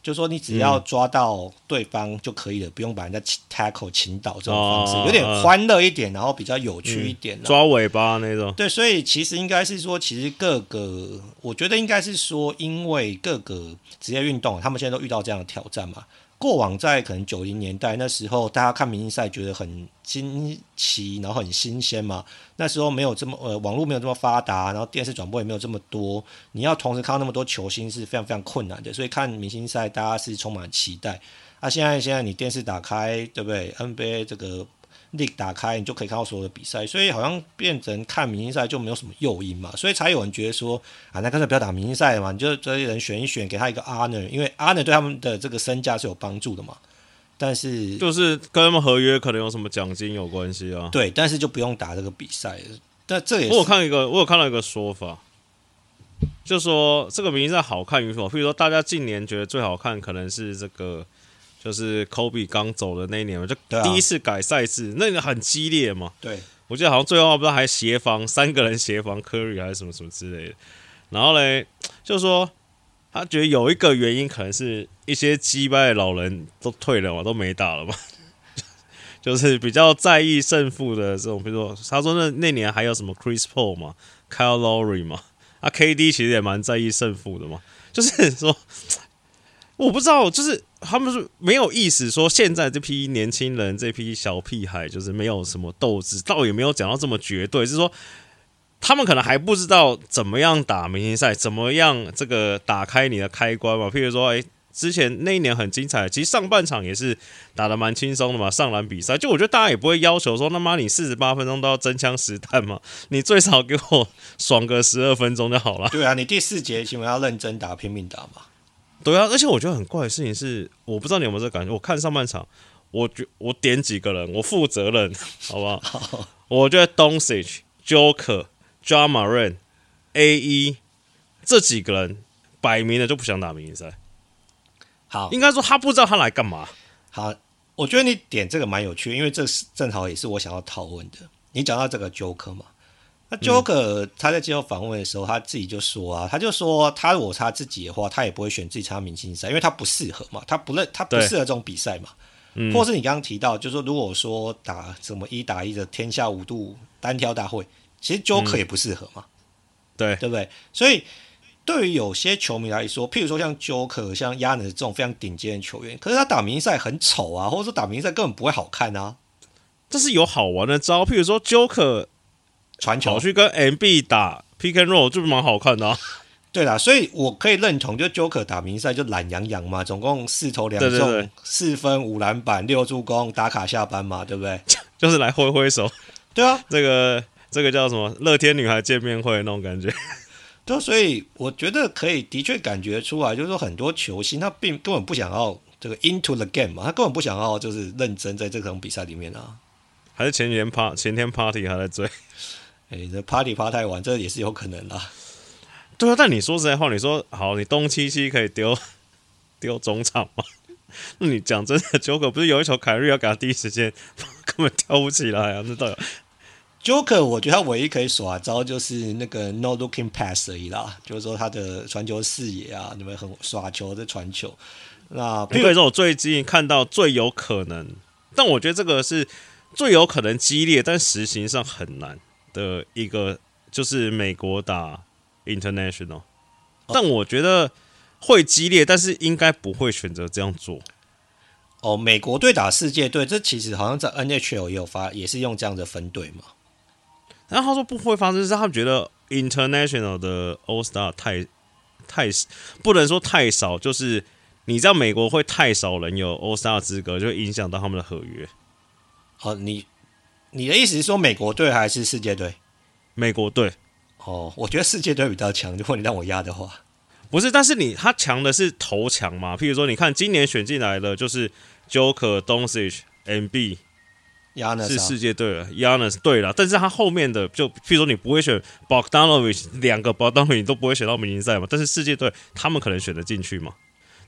就是说你只要抓到对方就可以了，不用把人家 tackle 倾倒这种方式，有点欢乐一点，然后比较有趣一点，抓尾巴那种。对，所以其实应该是说，其实各个我觉得应该是说，因为各个职业运动，他们现在都遇到这样的挑战嘛。过往在可能九零年代那时候，大家看明星赛觉得很惊奇，然后很新鲜嘛。那时候没有这么呃，网络没有这么发达，然后电视转播也没有这么多，你要同时看到那么多球星是非常非常困难的。所以看明星赛，大家是充满期待。啊，现在现在你电视打开，对不对？NBA 这个。League 打开，你就可以看到所有的比赛，所以好像变成看明星赛就没有什么诱因嘛，所以才有人觉得说啊，那干脆不要打明星赛嘛，你就这些人选一选，给他一个 honor，因为 honor 对他们的这个身价是有帮助的嘛。但是就是跟他们合约可能有什么奖金有关系啊？对，但是就不用打这个比赛。但这也是我有看一个，我有看到一个说法，就说这个明星赛好看与否，譬如说大家近年觉得最好看可能是这个。就是 Kobe 刚走的那一年嘛，就第一次改赛制，啊、那个很激烈嘛。对，我记得好像最后不知道还协防 三个人协防 Curry 还是什么什么之类的。然后嘞，就是说他觉得有一个原因，可能是一些击败的老人都退了嘛，都没打了嘛。就是比较在意胜负的这种，比如说他说那那年还有什么 Chris Paul 嘛，Kyle Lowry 嘛，啊 KD 其实也蛮在意胜负的嘛，就是说。我不知道，就是他们是没有意思说现在这批年轻人，这批小屁孩，就是没有什么斗志，倒也没有讲到这么绝对，是说他们可能还不知道怎么样打明星赛，怎么样这个打开你的开关嘛。譬如说，哎，之前那一年很精彩，其实上半场也是打得蛮轻松的嘛，上篮比赛，就我觉得大家也不会要求说，他妈你四十八分钟都要真枪实弹嘛，你最少给我爽个十二分钟就好了。对啊，你第四节起码要认真打，拼命打嘛。对啊，而且我觉得很怪的事情是，我不知道你有没有这个感觉。我看上半场，我觉我点几个人，我负责任，好不好？好，我觉得 Doncic、Joker、Ja Morant、AE 这几个人摆明了就不想打明星赛。好，应该说他不知道他来干嘛。好，我觉得你点这个蛮有趣，因为这是正好也是我想要讨论的。你讲到这个 Joker 嘛？那 Joker 他在接受访问的时候，他自己就说啊，他就说他如果他自己的话，他也不会选自己参加明星赛，因为他不适合嘛，他不认他不适合这种比赛嘛。嗯、或是你刚刚提到，就是说如果说打什么一打一的天下五度单挑大会，其实 Joker 也不适合嘛，嗯、对对不对？所以对于有些球迷来说，譬如说像 Joker、像 Giannis 这种非常顶尖的球员，可是他打明星赛很丑啊，或者说打明星赛根本不会好看啊。这是有好玩的招，譬如说 Joker。传球去跟 MB 打 Pick and Roll 就蛮好看的啊。对啦，所以我可以认同，就 Joker 打明赛就懒洋洋嘛，总共四投两中，四分五篮板六助攻，打卡下班嘛，对不对？就是来挥挥手。对啊，这个这个叫什么？乐天女孩见面会那种感觉。对，所以我觉得可以的确感觉出来，就是说很多球星他并根本不想要这个 into the game 嘛，他根本不想要就是认真在这场比赛里面啊。还是前天趴前天 party 还在追。哎、欸，这 party 趴太晚，这也是有可能的。对啊，但你说实在话，你说好，你东七七可以丢 丢中场吗？那你讲真的，Joker 不是有一球凯瑞要给他第一时间，根本跳不起来啊！那到底 Joker，我觉得他唯一可以耍招就是那个 No Looking Pass 而已啦，就是说他的传球视野啊，你们很耍球的传球。那比如说我最近看到最有可能，但我觉得这个是最有可能激烈，但实行上很难的一个，就是美国打 International。但我觉得。会激烈，但是应该不会选择这样做。哦，美国队打世界队，这其实好像在 NHL 也有发，也是用这样的分队嘛。然后他说不会发生，是他们觉得 International 的 All Star 太太不能说太少，就是你知道美国会太少人有 All Star 资格，就会影响到他们的合约。好，你你的意思是说美国队还是世界队？美国队。哦，我觉得世界队比较强，如果你让我压的话。不是，但是你他强的是头强嘛？譬如说，你看今年选进来的就是 Joker、Doncic、MB，是世界队了，Giannis 对了。但是他后面的就譬如说，你不会选 Bogdanovic，两个 Bogdanovic 你都不会选到明星赛嘛？但是世界队他们可能选得进去嘛？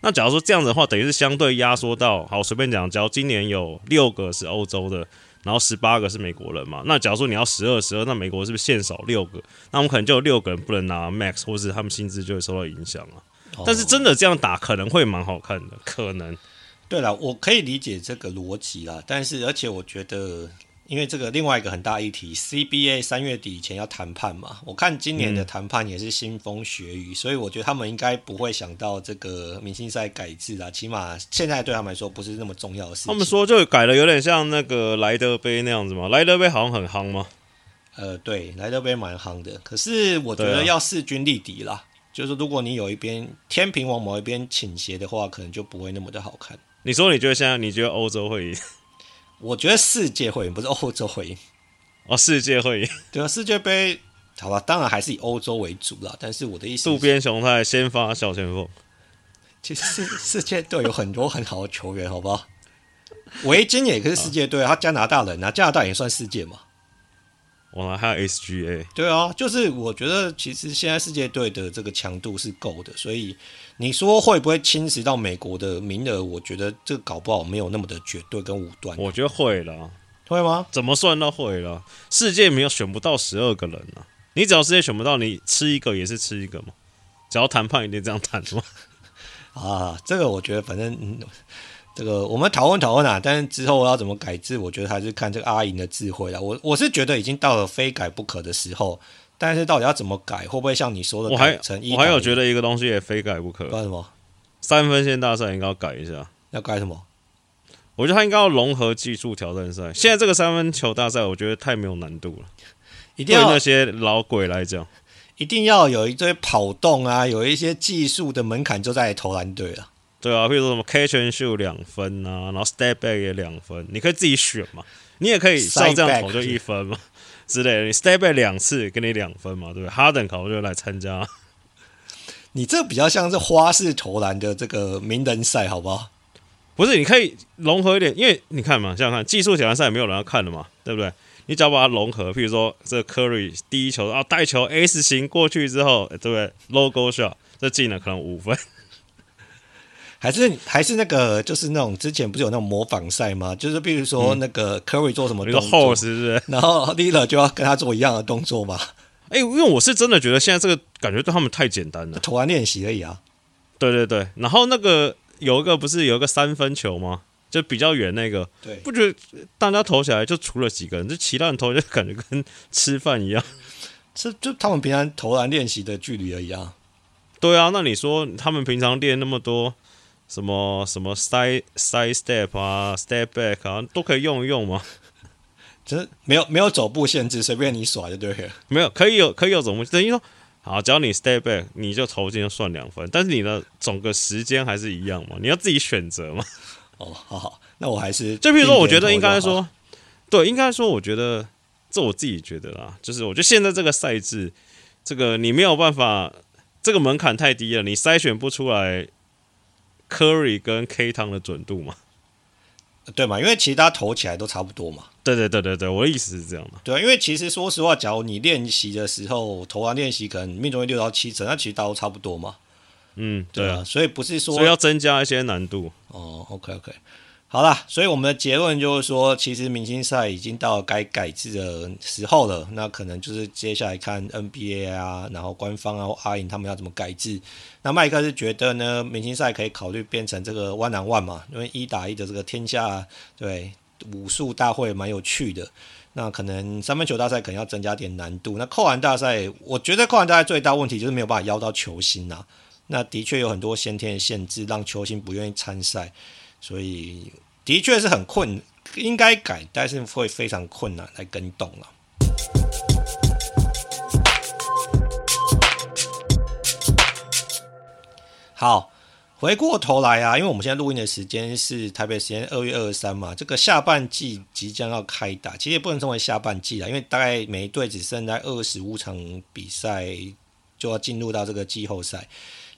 那假如说这样子的话，等于是相对压缩到，好，随便讲，只要今年有六个是欧洲的。然后十八个是美国人嘛？那假如说你要十二十二，那美国是不是限少六个？那我们可能就有六个人不能拿 max，或是他们薪资就会受到影响啊。哦、但是真的这样打可能会蛮好看的，可能。对了，我可以理解这个逻辑啦，但是而且我觉得。因为这个另外一个很大议题，CBA 三月底以前要谈判嘛，我看今年的谈判也是腥风血雨，嗯、所以我觉得他们应该不会想到这个明星赛改制啦，起码现在对他们来说不是那么重要的事情。他们说就改了，有点像那个莱德杯那样子嘛，莱德杯好像很夯吗？呃，对，莱德杯蛮夯的，可是我觉得要势均力敌啦，啊、就是如果你有一边天平往某一边倾斜的话，可能就不会那么的好看。你说你觉得现在你觉得欧洲会赢？我觉得世界会赢，不是欧洲会赢。哦，世界会赢。对啊，世界杯，好吧，当然还是以欧洲为主啦。但是我的意思是，渡边雄太先发小前锋。其实世世界队有很多很好的球员，好不好？维京也可是世界队，他加拿大人啊，加拿大也算世界嘛。哇，还有 SGA。对啊，就是我觉得其实现在世界队的这个强度是够的，所以你说会不会侵蚀到美国的名额？我觉得这个搞不好没有那么的绝对跟武断。我觉得会了，会吗？怎么算都会了。世界没有选不到十二个人啊，你只要世界选不到，你吃一个也是吃一个嘛。只要谈判一定这样谈嘛。啊，这个我觉得反正。嗯这个我们讨论讨论啊，但是之后要怎么改制，我觉得还是看这个阿银的智慧了。我我是觉得已经到了非改不可的时候，但是到底要怎么改，会不会像你说的改成一？我还我还有觉得一个东西也非改不可。干什么？三分线大赛应该要改一下。要改什么？我觉得他应该要融合技术挑战赛。现在这个三分球大赛，我觉得太没有难度了。一定要对那些老鬼来讲，一定要有一堆跑动啊，有一些技术的门槛就在投篮队了。对啊，比如说什么 catch and shoot 两分啊，然后 step back 也两分，你可以自己选嘛。你也可以上这样投就一分嘛之类的。你 step back 两次给你两分嘛，对不对？哈登考就来参加。你这比较像是花式投篮的这个名人赛，好不好？不是，你可以融合一点，因为你看嘛，想想看，技术挑战赛也没有人要看的嘛，对不对？你只要把它融合，譬如说这个 Curry 第一球啊带球 S 型过去之后，对不对？Logo shot 这进了可能五分。还是还是那个，就是那种之前不是有那种模仿赛吗？就是比如说那个 Curry 做什么动作，是不是？然后 Lillard 就要跟他做一样的动作嘛？哎、欸，因为我是真的觉得现在这个感觉对他们太简单了，投篮练习而已啊。对对对，然后那个有一个不是有一个三分球吗？就比较远那个，对，不觉得大家投起来就除了几个人，就其他人投就感觉跟吃饭一样，是就他们平常投篮练习的距离而已啊。对啊，那你说他们平常练那么多？什么什么 side side step 啊，step back 啊，都可以用一用吗？就是没有没有走步限制，随便你耍就对了。没有，可以有可以有走步，等于说，好，只要你 step back，你就投进就算两分，但是你的总个时间还是一样嘛，你要自己选择嘛。哦，好好，那我还是就比如说，我觉得应该说，对，应该说，我觉得这我自己觉得啦，就是我觉得现在这个赛制，这个你没有办法，这个门槛太低了，你筛选不出来。Curry 跟 K 汤的准度嘛，对嘛？因为其实大家投起来都差不多嘛。对对对对对，我的意思是这样的。对，因为其实说实话，假如你练习的时候投篮练习可能命中率六到七成，那其实大都差不多嘛。嗯，对啊，所以不是说所以要增加一些难度。哦，OK OK。好啦，所以我们的结论就是说，其实明星赛已经到该改制的时候了。那可能就是接下来看 NBA 啊，然后官方啊或阿颖他们要怎么改制。那麦克是觉得呢，明星赛可以考虑变成这个 one on one 嘛，因为一打一的这个天下对武术大会蛮有趣的。那可能三分球大赛可能要增加点难度。那扣篮大赛，我觉得扣篮大赛最大问题就是没有办法邀到球星呐。那的确有很多先天的限制，让球星不愿意参赛。所以的确是很困，应该改，但是会非常困难来更动了。好，回过头来啊，因为我们现在录音的时间是台北时间二月二十三嘛，这个下半季即将要开打，其实也不能称为下半季了，因为大概每一队只剩在二十五场比赛就要进入到这个季后赛。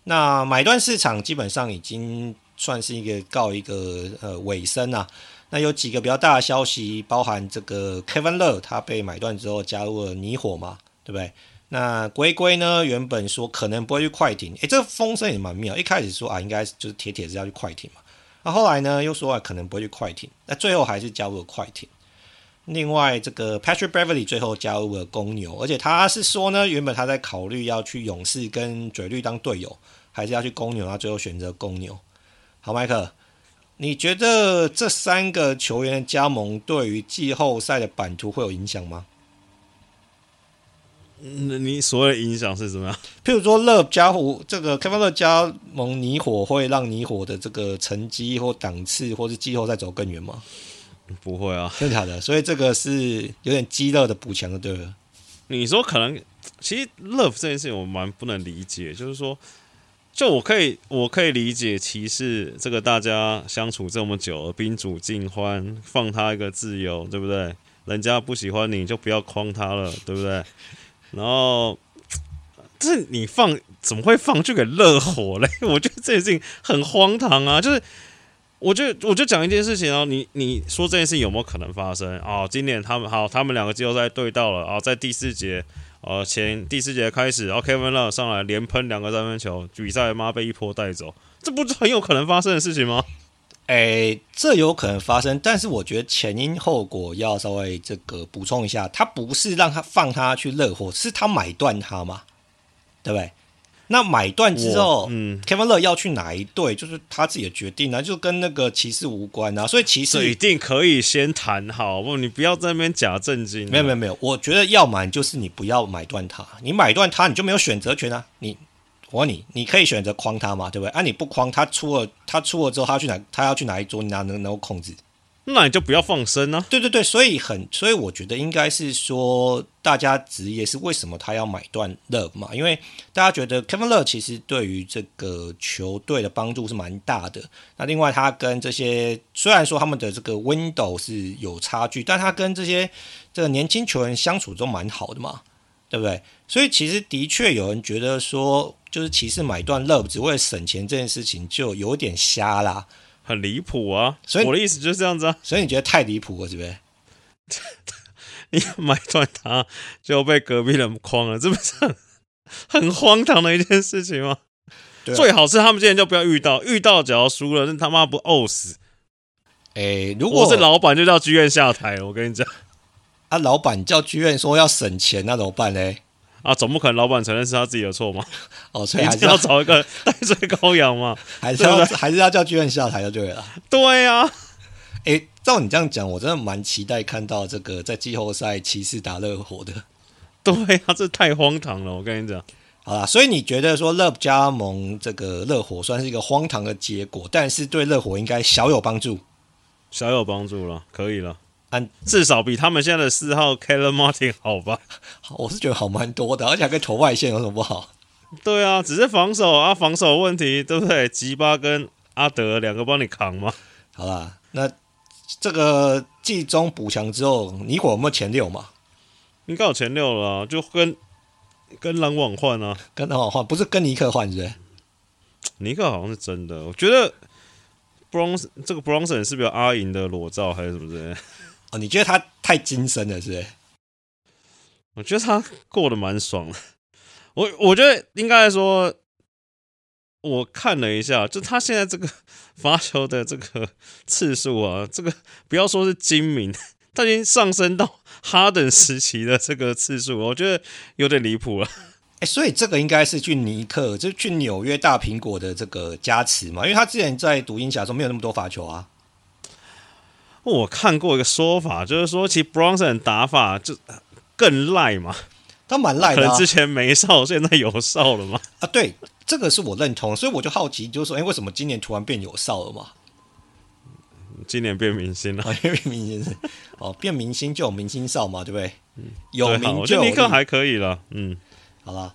那买断市场基本上已经。算是一个告一个呃尾声啊。那有几个比较大的消息，包含这个 Kevin 乐他被买断之后加入了泥火嘛，对不对？那龟龟呢，原本说可能不会去快艇，诶，这风声也蛮妙。一开始说啊，应该就是铁铁是要去快艇嘛。那后来呢，又说啊，可能不会去快艇。那最后还是加入了快艇。另外，这个 Patrick Beverly 最后加入了公牛，而且他是说呢，原本他在考虑要去勇士跟嘴绿当队友，还是要去公牛，他最后选择公牛。好，麦克，你觉得这三个球员的加盟对于季后赛的版图会有影响吗？那你所谓的影响是什么样？譬如说，Love 加湖这个 Kevin Love 加盟泥火，会让泥火的这个成绩或档次，或是季后赛走更远吗？不会啊，真的假的？所以这个是有点饥饿的补强的，对不对。你说可能，其实 Love 这件事情我蛮不能理解，就是说。就我可以，我可以理解骑士这个大家相处这么久了，宾主尽欢，放他一个自由，对不对？人家不喜欢你就不要框他了，对不对？然后，这 你放怎么会放去给热火嘞？我觉得这件事情很荒唐啊！就是，我就我就讲一件事情哦，你你说这件事情有没有可能发生？哦，今年他们好，他们两个季后赛对到了啊，在第四节。呃，前第四节开始，然后 Kevin Love 上来连喷两个三分球，比赛妈被一波带走，这不是很有可能发生的事情吗？哎、这有可能发生，但是我觉得前因后果要稍微这个补充一下，他不是让他放他去热火，是他买断他嘛，对不对？那买断之后，嗯，Kevin Love 要去哪一队，就是他自己的决定啊，就跟那个骑士无关啊。所以骑士一定可以先谈好，不，你不要在那边假正经。没有没有没有，我觉得要买就是你不要买断他，你买断他你就没有选择权啊。你我问你，你可以选择框他嘛，对不对？啊，你不框他出了，他出了之后，他去哪，他要去哪一桌，你哪能能够控制？那你就不要放生呢、啊。对对对，所以很，所以我觉得应该是说，大家职业是为什么他要买断勒嘛？因为大家觉得 Kevin 勒其实对于这个球队的帮助是蛮大的。那另外他跟这些虽然说他们的这个 window 是有差距，但他跟这些这个年轻球员相处都蛮好的嘛，对不对？所以其实的确有人觉得说，就是骑士买断勒只为了省钱这件事情就有点瞎啦。很离谱啊！所以我的意思就是这样子啊。所以你觉得太离谱了，是不是？你买断它就被隔壁人框了，这不是很很荒唐的一件事情吗？啊。最好是他们今天就不要遇到，遇到只要输了，那他妈不呕死？哎、欸，如果我是老板，就叫剧院下台了。我跟你讲，啊，老板叫剧院说要省钱，那怎么办呢？啊，总不可能老板承认是他自己的错嘛？哦，所以还是要，要找一个代罪羔羊嘛，还是要还是要叫剧院下台就对了。对呀、啊，哎、欸，照你这样讲，我真的蛮期待看到这个在季后赛骑士打热火的。对呀、啊，这太荒唐了，我跟你讲。好啦，所以你觉得说 Love 加盟这个热火算是一个荒唐的结果，但是对热火应该小有帮助，小有帮助了，可以了。至少比他们现在的四号 Caleb Martin 好吧？我是觉得好蛮多的，而且还可以投外线，有什么不好？对啊，只是防守啊，防守问题，对不对？吉巴跟阿德两个帮你扛嘛。好啦，那这个季中补强之后，尼古有没有前六嘛？应该有前六了啊，就跟跟篮网换啊，跟篮网换，不是跟尼克换，是不是？尼克好像是真的，我觉得 Bronson 这个 Bronson 是不是有阿银的裸照还是什么之类的？哦，你觉得他太精深了，是不是？我觉得他过得蛮爽的。我我觉得应该来说，我看了一下，就他现在这个罚球的这个次数啊，这个不要说是精明，他已经上升到哈登时期的这个次数，我觉得有点离谱了。所以这个应该是去尼克，就是去纽约大苹果的这个加持嘛，因为他之前在独行侠的时候没有那么多罚球啊。我看过一个说法，就是说其实 Bronson 打法就更赖嘛，他蛮赖的、啊，可能之前没哨，现在有哨了嘛。啊，对。这个是我认同，所以我就好奇，就是说，哎，为什么今年突然变有哨了嘛？今年变明星了，哦、变明星是哦，变明星就有明星哨嘛，对不对？嗯，有名就有。我觉得尼克还可以了，嗯，好了。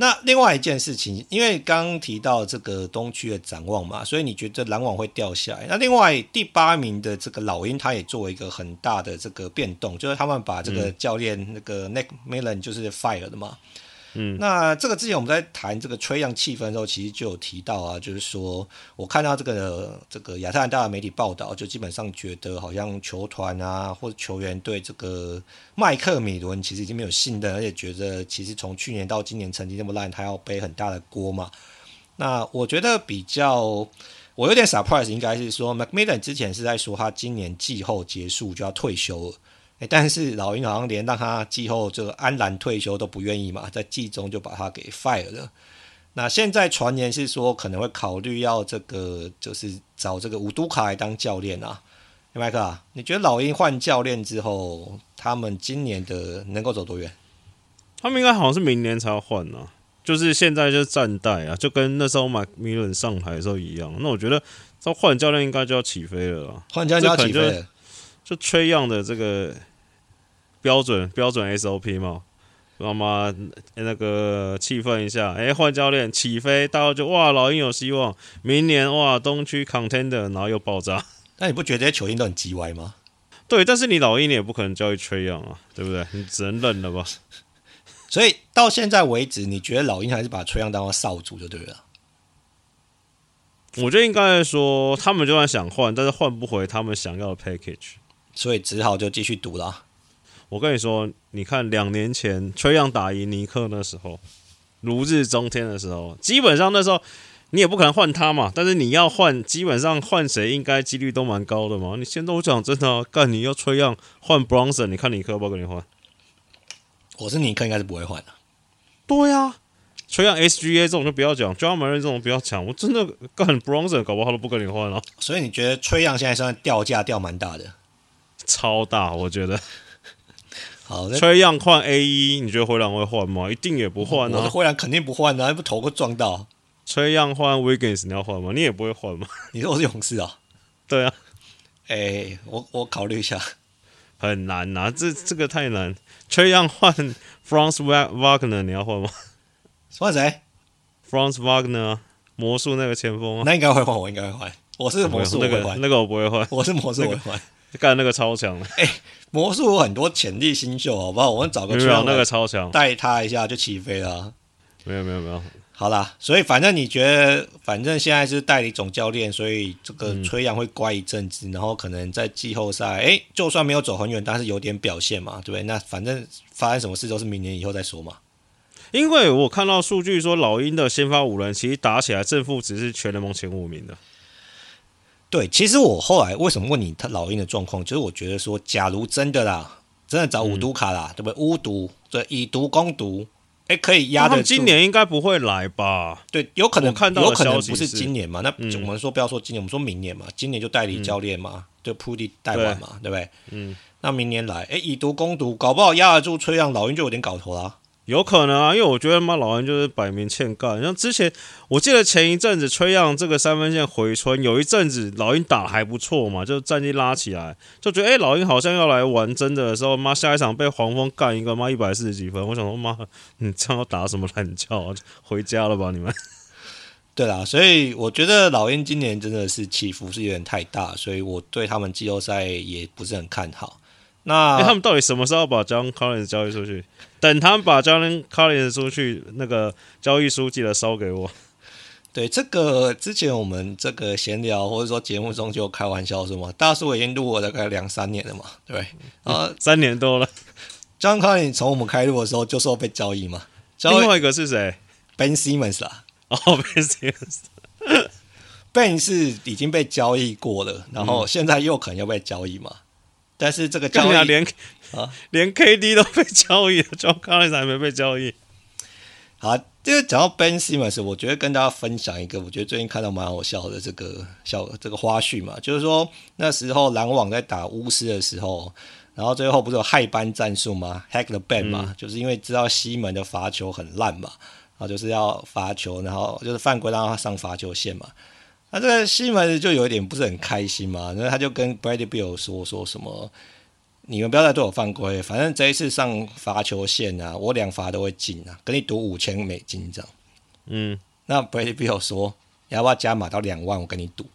那另外一件事情，因为刚刚提到这个东区的展望嘛，所以你觉得篮网会掉下来？那另外第八名的这个老鹰，他也做了一个很大的这个变动，就是他们把这个教练、嗯、那个 Nick Millen 就是 fire 的嘛。嗯，嗯那这个之前我们在谈这个吹样气氛的时候，其实就有提到啊，就是说我看到这个这个亚特兰大的媒体报道，就基本上觉得好像球团啊或者球员对这个麦克米伦其实已经没有信任，而且觉得其实从去年到今年成绩这么烂，他要背很大的锅嘛。那我觉得比较我有点 surprise，应该是说 McMillan 之前是在说他今年季后结束就要退休了。但是老鹰好像连让他季后这个安然退休都不愿意嘛，在季中就把他给 fire 了。那现在传言是说可能会考虑要这个，就是找这个五都卡来当教练啊。麦克啊，你觉得老鹰换教练之后，他们今年的能够走多远？他们应该好像是明年才要换呢，就是现在就是暂代啊，就跟那时候麦米伦上台的时候一样。那我觉得他换教练应该就要起飞了，换教练就要起飞了，就吹样的这个。标准标准 SOP 嘛，那么那个气氛一下，哎、欸，换教练起飞，大家就哇，老鹰有希望，明年哇，东区 Contender，然后又爆炸。那你不觉得这些球星都很叽歪吗？对，但是你老鹰你也不可能交易吹样啊，对不对？你只能认了吧。所以到现在为止，你觉得老鹰还是把吹样当做少主就对了？我觉得应该说，他们就算想换，但是换不回他们想要的 package，所以只好就继续赌了。我跟你说，你看两年前崔杨打赢尼克那时候，如日中天的时候，基本上那时候你也不可能换他嘛。但是你要换，基本上换谁应该几率都蛮高的嘛。你现在我讲真的、啊，干你要崔杨换 Bronson，你看尼克要不要跟你换？我是尼克，应该是不会换的。对呀、啊，崔杨 SGA 这种就不要讲 Morant 这种不要讲。我真的干 Bronson 搞不好都不跟你换了、啊。所以你觉得崔杨现在算掉价掉蛮大的？超大，我觉得。好，崔样换 A 一，你觉得灰狼会换吗？一定也不换啊！灰狼肯定不换啊，还不头会撞到。崔样换 Wiggins，你要换吗？你也不会换吗？你说我是勇士啊？对啊。哎、欸，我我考虑一下，很难呐、啊，这这个太难。崔样换 Franz Wagner，你要换吗？换谁？Franz Wagner，魔术那个前锋啊。那应该会换，我应该会换。我是魔术，那个那个我不会换。我是魔术，我会换。干那个超强的，哎、欸，魔术有很多潜力新秀，好不好？我们找个没有那个超强，带他一下就起飞了。没有没有没有，好啦，所以反正你觉得，反正现在是代理总教练，所以这个崔杨会乖一阵子，嗯，然后可能在季后赛，哎、欸，就算没有走很远，但是有点表现嘛，对不对？那反正发生什么事都是明年以后再说嘛。因为我看到数据说，老鹰的先发五人其实打起来正负值是全联盟前五名的。对，其实我后来为什么问你他老鹰的状况，就是我觉得说，假如真的啦，真的找五毒卡啦，嗯、对不对？巫毒，对，以毒攻毒，哎，可以压得住。今年应该不会来吧？对，有可能看到有可能不是今年嘛？那我们说不要说今年，我们说明年嘛？今年就代理教练嘛，嗯、就铺地带完嘛，对，对不对？嗯，那明年来，哎，以毒攻毒，搞不好压得住崔杨，老鹰就有点搞头啦。有可能啊，因为我觉得妈老鹰就是摆明欠干。像之前，我记得前一阵子崔样这个三分线回春，有一阵子老鹰打还不错嘛，就战绩拉起来，就觉得哎、欸，老鹰好像要来玩真的的时候，妈下一场被黄蜂干一个妈一百四十几分，我想说妈，你这样要打什么懒觉啊？回家了吧你们？对啦，所以我觉得老鹰今年真的是起伏是有点太大，所以我对他们季后赛也不是很看好。那、欸、他们到底什么时候把 John Collins 交易出去？等他们把 John Collins 出去，那个交易书记得烧给我。对，这个之前我们这个闲聊或者说节目中就开玩笑说嘛，大叔已经录了大概两三年了嘛，对不对？啊、嗯，三年多了。John Collins 从我们开录的时候就说被交易嘛。交易另外一个是谁？Ben Simmons 啦。哦，Ben Simmons，Ben 是已经被交易过了，然后现在又可能要被交易嘛？嗯、但是这个交易连啊连 KD 都被交易了，John Collins 还没被交易。好，就是讲到 Ben Simmons，我觉得跟大家分享一个，我觉得最近看到蛮好笑的这个小这个花絮嘛，就是说那时候篮网在打巫师的时候，然后最后不是有害班战术吗？Hack the Ben 嘛，嗯、就是因为知道西门的罚球很烂嘛，然后就是要罚球，然后就是犯规让他上罚球线嘛，那这个西门就有一点不是很开心嘛，然后他就跟 Bradley Beal 说说什么。你们不要再对我犯规，反正这一次上罚球线啊，我两罚都会进啊，跟你赌五千美金这样。嗯，那 Beal 说，你要不要加码到两万？我跟你赌。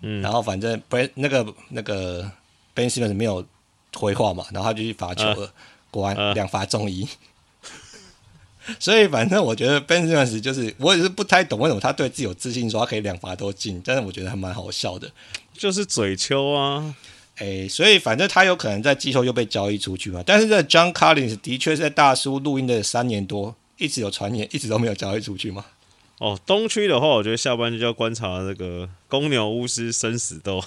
嗯，然后反正 Brad 那个那个 Ben Simmons 没有回话嘛，然后他就去罚球了，啊、果然两罚中一。啊、所以反正我觉得 Ben Simmons 就是，我也是不太懂为什么他对自己有自信，说他可以两罚都进，但是我觉得还蛮好笑的，就是嘴秋啊。诶、欸，所以反正他有可能在季后又被交易出去嘛。但是这 John Collins 的确是在大叔录音的三年多，一直有传言，一直都没有交易出去嘛。哦，东区的话，我觉得下半季就要观察这个公牛巫师生死斗。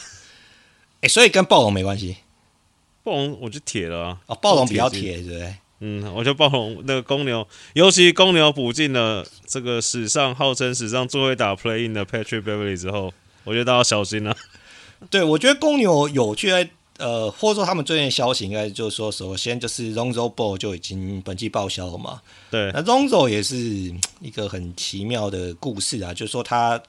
诶、欸，所以跟暴龙没关系。暴龙我就铁了啊。哦，暴龙比较铁，对不对？嗯，我觉得暴龙那个公牛，尤其公牛补进了这个史上号称史上最会打 Play In 的 Patrick Beverley 之后，我觉得大家要小心了、啊。对，我觉得公牛有趣在呃，或者说他们最近的消息应该就是说，首先就是 Lonzo Ball 就已经本季报销了嘛。对，那 Lonzo 也是一个很奇妙的故事啊，就是说他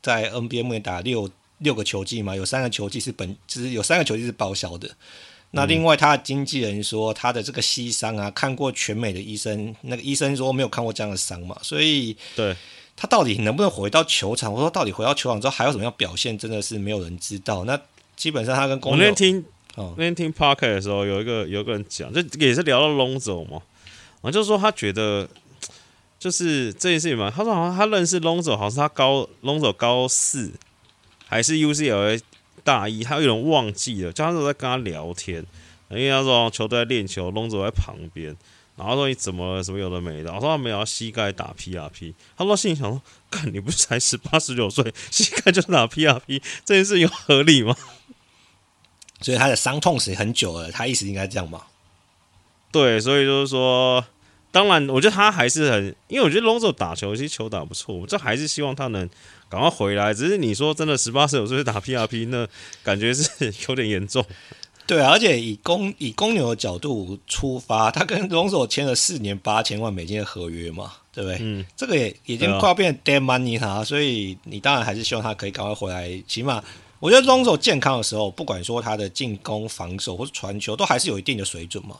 在 NBA 目前打六六个球季嘛，有三个球季是本，就是有三个球季是报销的。那另外他的经纪人说他的这个膝伤啊，看过全美的医生，那个医生说没有看过这样的伤嘛，所以对。他到底能不能回到球场？我说到底回到球场之后还有什么样表现？真的是没有人知道。那基本上他跟公牛，我那天听，哦、那天听 Parker 的时候，有一个有一个人讲，就也是聊到 Lonzo 嘛，然后就说他觉得就是这件事情嘛，他说好像他认识 Lonzo，好像是他高 Lonzo 高四还是 UCLA 大一，他有点忘记了。就他说在跟他聊天，因为他说球队在练球，Lonzo 在旁边。然后说你怎么什么有的没的，我说他没有膝盖打 PRP，他说心里想说，干你不是才十八十九岁，膝盖就打 PRP，这件事有合理吗？所以他的伤痛是很久了，他意思应该这样吧？对，所以就是说，当然我觉得他还是很，因为我觉得 Lonzo 打球其实球打不错，我这还是希望他能赶快回来。只是你说真的十八十九岁打 PRP，那感觉是有点严重。对啊，而且以公以公牛的角度出发，他跟龙手签了四年八千万美金的合约嘛，对不对？嗯，这个也已经快要变 dead money 哈，所以你当然还是希望他可以赶快回来。起码我觉得龙手健康的时候，不管说他的进攻、防守或是传球，都还是有一定的水准嘛。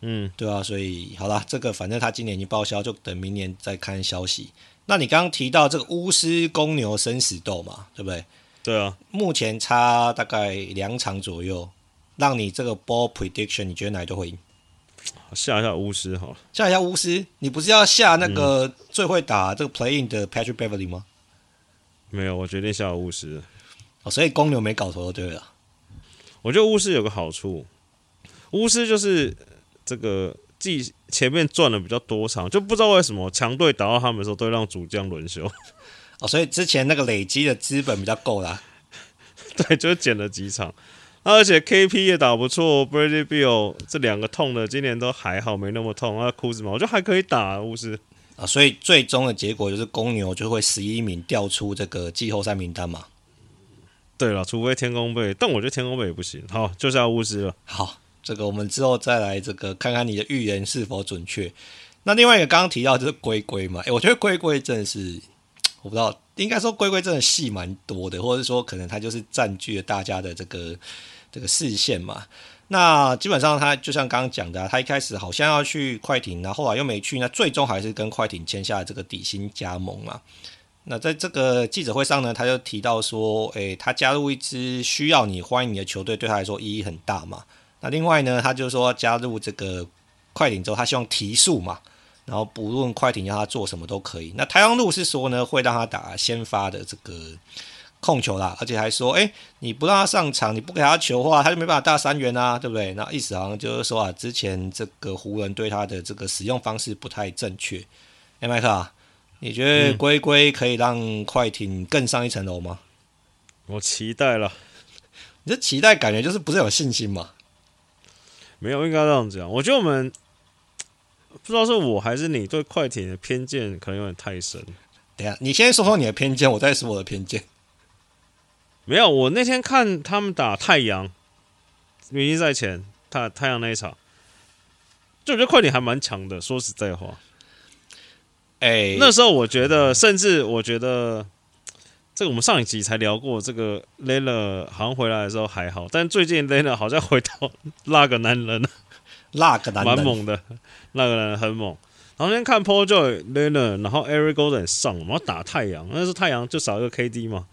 嗯，对啊，所以好啦，这个反正他今年已经报销，就等明年再看消息。那你刚刚提到这个巫师公牛生死斗嘛，对不对？对啊，目前差大概两场左右。让你这个 ball prediction，你觉得哪一队会赢？下一下巫师好了，下一下巫师，你不是要下那个最会打这个 playing 的 Patrick Beverley 吗？没有，我决定下巫师。哦，所以公牛没搞头就对了。我觉得巫师有个好处，巫师就是这个季前面赚的比较多场，就不知道为什么强队打到他们的时候都会让主将轮休。哦，所以之前那个累积的资本比较够啦。对，就捡了几场。而且 KP 也打不错，Bradley b i l l 这两个痛的今年都还好，没那么痛。啊，库兹马我觉得还可以打，巫师啊，所以最终的结果就是公牛就会十一名掉出这个季后赛名单嘛。对了，除非天公贝，但我觉得天公贝也不行。好，就是要巫师了。好，这个我们之后再来这个看看你的预言是否准确。那另外一个刚刚提到就是龟龟嘛，诶，我觉得龟龟真的是我不知道，应该说龟龟真的戏蛮多的，或者是说可能他就是占据了大家的这个。这个视线嘛，那基本上他就像刚刚讲的，他一开始好像要去快艇，然后后来又没去，那最终还是跟快艇签下这个底薪加盟嘛。那在这个记者会上呢，他就提到说，诶，他加入一支需要你欢迎你的球队，对他来说意义很大嘛。那另外呢，他就说加入这个快艇之后，他希望提速嘛，然后不论快艇要他做什么都可以。那太阳路是说呢，会让他打先发的这个。控球啦，而且还说，诶、欸，你不让他上场，你不给他球的话，他就没办法大三元啊，对不对？那意思好像就是说啊，之前这个湖人对他的这个使用方式不太正确。诶、欸，麦克啊，你觉得龟龟可以让快艇更上一层楼吗？我期待了。你这期待感觉就是不是有信心吗？没有，应该这样讲。我觉得我们不知道是我还是你对快艇的偏见可能有点太深。等下，你先说说你的偏见，我再说我的偏见。没有，我那天看他们打太阳，明星赛前太太阳那一场，就我觉得快艇还蛮强的。说实在话。哎、欸，那时候我觉得，甚至我觉得，这个我们上一集才聊过，这个 Lillard 好像回来的时候还好，但最近 Lillard 好像回到 那个男人，那个男人蛮猛的，那个人很猛。然后先看 Paul George Lillard，然后 Eric Golden 上，然后打太阳，那是太阳就少一个 KD 嘛，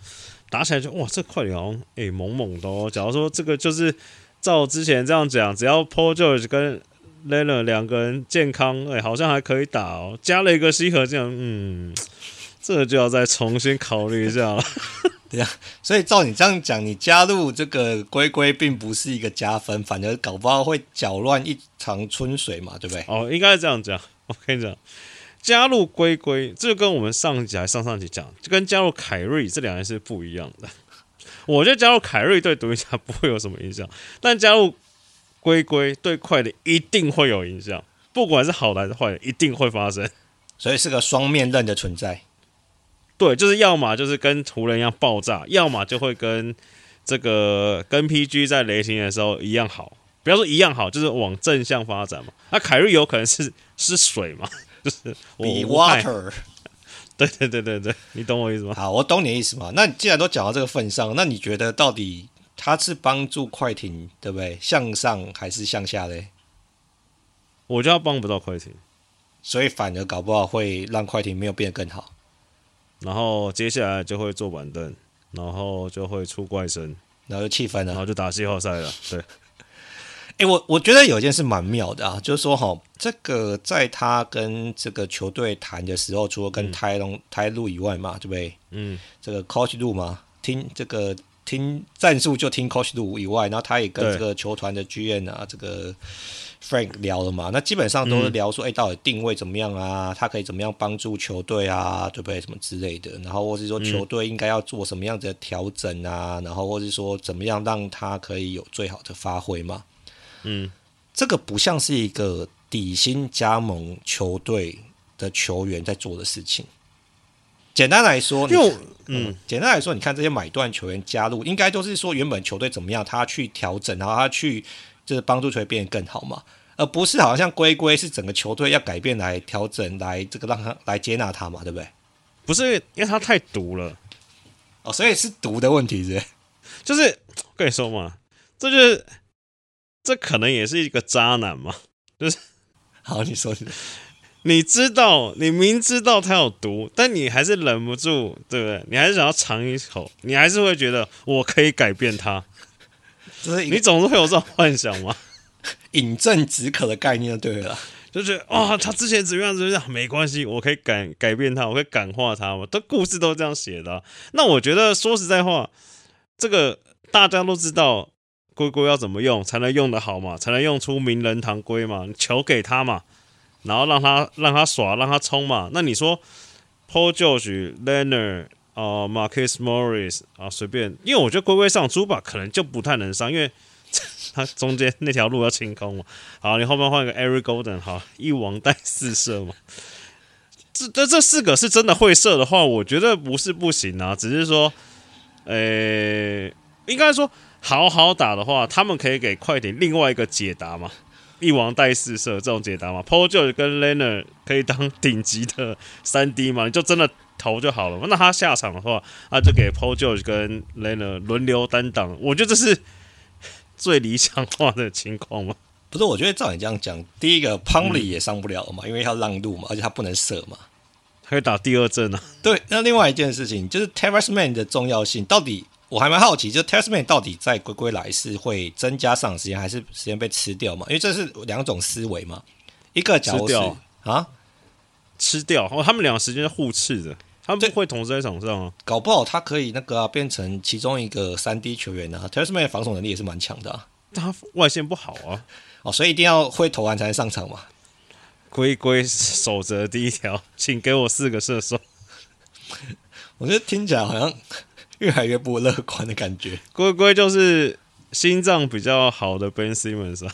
打起来就哇，这快点哦，哎，猛猛的哦。假如说这个就是照之前这样讲，只要 Paul George 跟 Lillard 两个人健康，哎、好像还可以打哦。加了一个西河，这样，嗯，这就要再重新考虑一下了。对呀，所以照你这样讲，你加入这个龟龟并不是一个加分，反而搞不好会搅乱一场春水嘛，对不对？哦，应该是这样讲。我跟你讲，加入龟龟，这就跟我们上一集还上上集讲，就跟加入凯瑞这两件是不一样的。我觉得加入凯瑞对独行侠不会有什么影响，但加入龟龟对快的一定会有影响，不管是好的还是坏的，一定会发生，所以是个双面刃的存在。对，就是要么就是跟湖人一样爆炸，要么就会跟这个跟 PG 在雷霆的时候一样好。不要说一样好，就是往正向发展嘛。那凯瑞有可能是是水嘛，就是 be water。对对对对对，你懂我意思吗？好，我懂你的意思嘛。那既然都讲到这个份上，那你觉得到底？他是帮助快艇，对不对？向上还是向下嘞？我觉得帮不到快艇，所以反而搞不好会让快艇没有变得更好。然后接下来就会坐板凳，然后就会出怪声，然后就气愤了，然后就打季后赛了。对，哎，我我觉得有一件事蛮妙的啊，就是说哈，这个在他跟这个球队谈的时候，除了跟泰隆、泰路以外嘛，对不对？嗯，这个 Coach 路嘛，听这个。听战术就听 Coach Lue 以外，然后他也跟这个球团的剧院啊，这个 Frank 聊了嘛。那基本上都是聊说，哎、嗯欸，到底定位怎么样啊？他可以怎么样帮助球队啊？对不对？什么之类的。然后或是说球队应该要做什么样子的调整啊？嗯、然后或是说怎么样让他可以有最好的发挥嘛？嗯，这个不像是一个底薪加盟球队的球员在做的事情。简单来说，就嗯，嗯，简单来说，你看这些买断球员加入，应该都是说原本球队怎么样，他去调整，然后他去就是帮助球队变得更好嘛，而不是好像龟龟是整个球队要改变来调整来这个让他来接纳他嘛，对不对？不是，因为他太毒了，哦，所以是毒的问题是，是？就是跟你说嘛，这就是这可能也是一个渣男嘛，就是好，你说是。你知道，你明知道他有毒，但你还是忍不住，对不对？你还是想要尝一口，你还是会觉得我可以改变他。就是你总是会有这种幻想吗？饮鸩止渴的概念，对了，就觉得啊、哦，他之前怎么样怎么样，没关系，我可以改改变他，我可以感化他嘛。的故事都这样写的、啊。那我觉得说实在话，这个大家都知道，龟龟要怎么用才能用得好嘛，才能用出名人堂龟嘛，你球给他嘛。然后让他让他耍，让他冲嘛。那你说，Paul George、Leonard 哦、Marcus Morris 啊，随便，因为我觉得龟龟上猪吧，可能就不太能上，因为 他中间那条路要清空嘛。好，你后面换一个 Eric Golden，好，一王带四射嘛。这这这四个是真的会射的话，我觉得不是不行啊，只是说，诶，应该说好好打的话，他们可以给快艇另外一个解答嘛。一王带四射这种解答嘛，Paul George 跟 Leonard 可以当顶级的三 D 嘛，你就真的投就好了嘛。那他下场的话，那就给 Paul George 跟 Leonard 轮流担当，我觉得这是最理想化的情况嘛。不是，我觉得照你这样讲，第一个 Plumlee 也上不了嘛，因为他让路嘛，而且他不能射嘛，可以打第二阵啊。对，那另外一件事情就是 Terance Mann 的重要性到底。我还蛮好奇，就 Mann 到底在龟龟来是会增加上时间，还是时间被吃掉嘛？因为这是两种思维嘛。一个角度啊，吃掉，哦，他们两个时间是互斥的，他们不会同时在场上啊。搞不好他可以那个、啊、变成其中一个三 D 球员啊。的防守能力也是蛮强的、啊，但他外线不好啊。哦，所以一定要会投篮才能上场嘛。龟龟守则第一条，请给我四个射手。我觉得听起来好像越来越不乐观的感觉。龟龟就是心脏比较好的 Ben Simmons，啊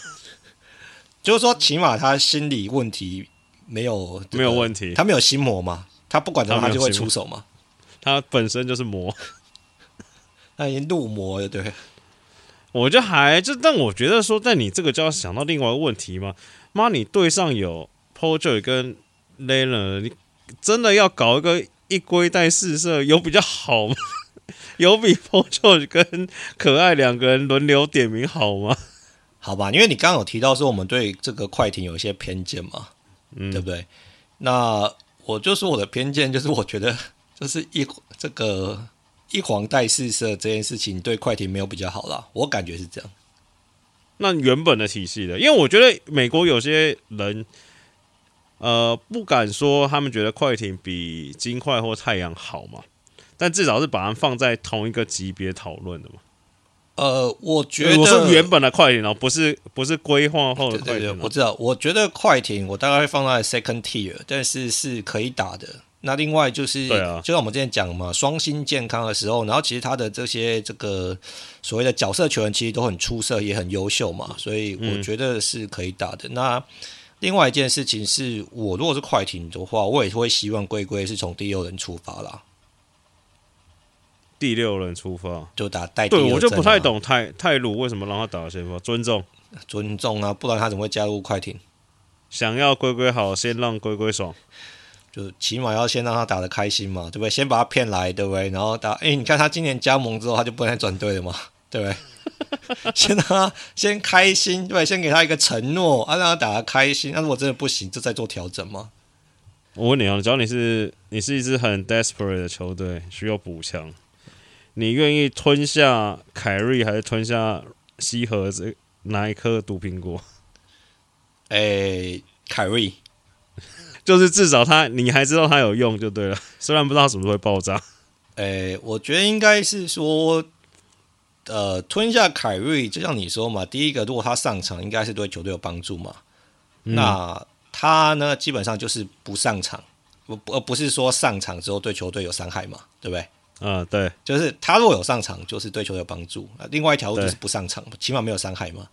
就是说起码他心理问题没有、这个、没有问题，他没有心魔嘛，他不管怎么他就会出手嘛，他本身就是魔，他已经入魔了，对。我就还就，但我觉得说，在你这个就要想到另外一个问题嘛。妈，你队上有 Paul George 跟 Leonard，你真的要搞一个一龟带四射，有比较好吗？有比 Paul George 跟可爱两个人轮流点名好吗？好吧，因为你刚刚有提到说我们对这个快艇有一些偏见嘛，嗯，对不对？那我就说我的偏见就是，我觉得就是一这个。一黄带四射这件事情对快艇没有比较好啦，我感觉是这样。那原本的体系的，因为我觉得美国有些人，呃，不敢说他们觉得快艇比金块或太阳好嘛，但至少是把它放在同一个级别讨论的嘛。呃，我觉得我是原本的快艇哦，不是不是规划后的快艇。对对对，我知道，我觉得快艇我大概会放在 second tier，但是是可以打的。那另外就是，对啊，就像我们之前讲嘛，双星健康的时候，然后其实他的这些这个所谓的角色球员其实都很出色，也很优秀嘛，所以我觉得是可以打的。嗯、那另外一件事情是我如果是快艇的话，我也会希望龟龟是从第六人出发啦。第六人出发就打带第二阵、啊、对，我就不太懂泰泰鲁为什么让他打先发，尊重尊重啊，不然他怎么会加入快艇？想要龟龟好，先让龟龟爽。就起码要先让他打的开心嘛，对不对？先把他骗来，对不对？然后打，哎，你看他今年加盟之后，他就不能再转队了嘛，对不对？先让他先开心，对，不对先给他一个承诺，啊，让他打得开心。那、啊、如果真的不行，就再做调整嘛。我问你啊，只要你是你是一支很 desperate 的球队，需要补强，你愿意吞下凯瑞，还是吞下西河这哪一颗毒苹果？哎，凯瑞。就是至少他，你还知道他有用就对了。虽然不知道什么时候会爆炸。诶、欸，我觉得应该是说，呃，吞下凯瑞，就像你说嘛，第一个，如果他上场，应该是对球队有帮助嘛。嗯、那他呢，基本上就是不上场，不而不是说上场之后对球队有伤害嘛，对不对？嗯，对，就是他如果有上场，就是对球队有帮助。另外一条路就是不上场，起码没有伤害嘛。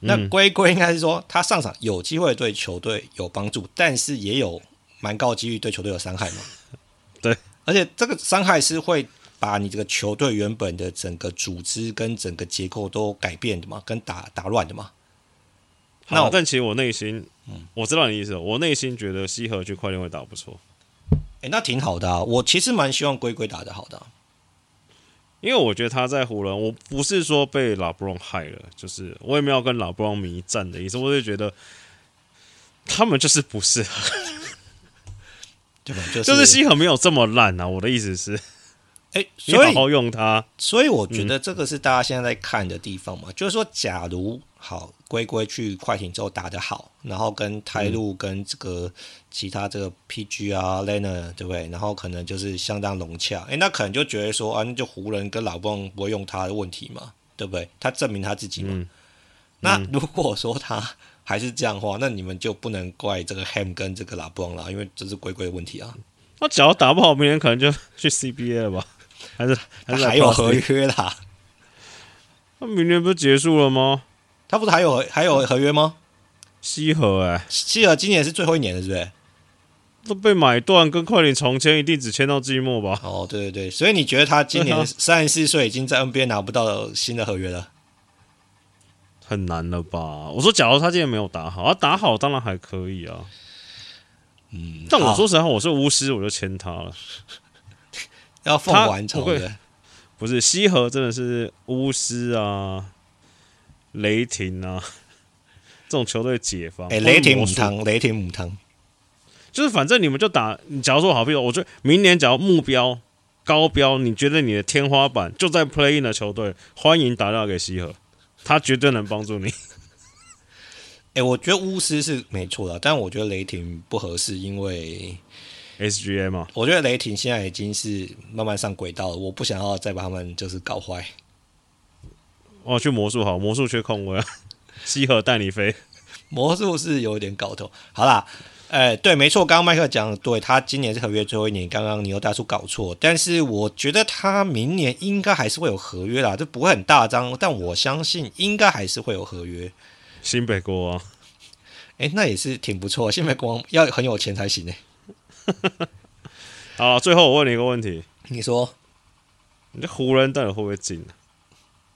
那龟龟应该是说，他上场有机会对球队有帮助，但是也有蛮高几率对球队有伤害嘛？对，而且这个伤害是会把你这个球队原本的整个组织跟整个结构都改变的嘛，跟打打乱的嘛。那但其实我内心，嗯，我知道你意思，我内心觉得西河去快艇会打不错。哎，那挺好的啊，我其实蛮希望龟龟打得好的啊。因为我觉得他在湖人，我不是说被拉布隆害了，就是我也没有跟拉布隆迷战的意思，我就觉得他们就是不适合，对吧？就是、就是西河没有这么烂啊！我的意思是，哎，你好好用它，所以我觉得这个是大家现在在看的地方嘛，嗯、就是说，假如。好，龟龟去快艇之后打得好，然后跟泰路跟这个其他这个 PG 啊、Leonard 对不对？然后可能就是相当融洽，诶，那可能就觉得说啊，那就湖人跟老布不会用他的问题嘛，对不对？他证明他自己嘛。嗯、那如果说他还是这样的话，那你们就不能怪这个 Ham 跟这个老布了，因为这是龟龟的问题啊。那只要打不好，明年可能就去 CBA 了吧？还是还是还有合约啦？那明年不是结束了吗？他不是还有还有合约吗？西河哎、欸，西河今年是最后一年了，是不是？都被买断，跟快点重签，一定只签到季末吧？哦，对对对，所以你觉得他今年 三十四岁，已经在 NBA 拿不到新的合约了？很难了吧？我说，假如他今年没有打好，他打好当然还可以啊。嗯，但我说实话，我是巫师，我就签他了。要凤凰城的，不是西河，真的是巫师啊。雷霆啊，这种球队解放。哎、欸，雷霆母汤，雷霆母汤，就是反正你们就打。你假如说好，比如我觉得明年假如目标高标，你觉得你的天花板就在 play in 的球队，欢迎打电话给西河，他绝对能帮助你。哎、欸，我觉得巫师是没错的，但我觉得雷霆不合适，因为 SGA 嘛。我觉得雷霆现在已经是慢慢上轨道了，我不想要再把他们就是搞坏。哦，去魔术好，魔术缺空位啊，西河带你飞。魔术是有点搞头。好啦，哎，对，没错，刚刚麦克讲，对他今年是合约最后一年，刚刚你又大叔搞错，但是我觉得他明年应该还是会有合约啦，这不会很大张，但我相信应该还是会有合约。新北国王，哎，那也是挺不错，新北国王要很有钱才行呢。好，最后我问你一个问题，你说，你这湖人到底会不会进？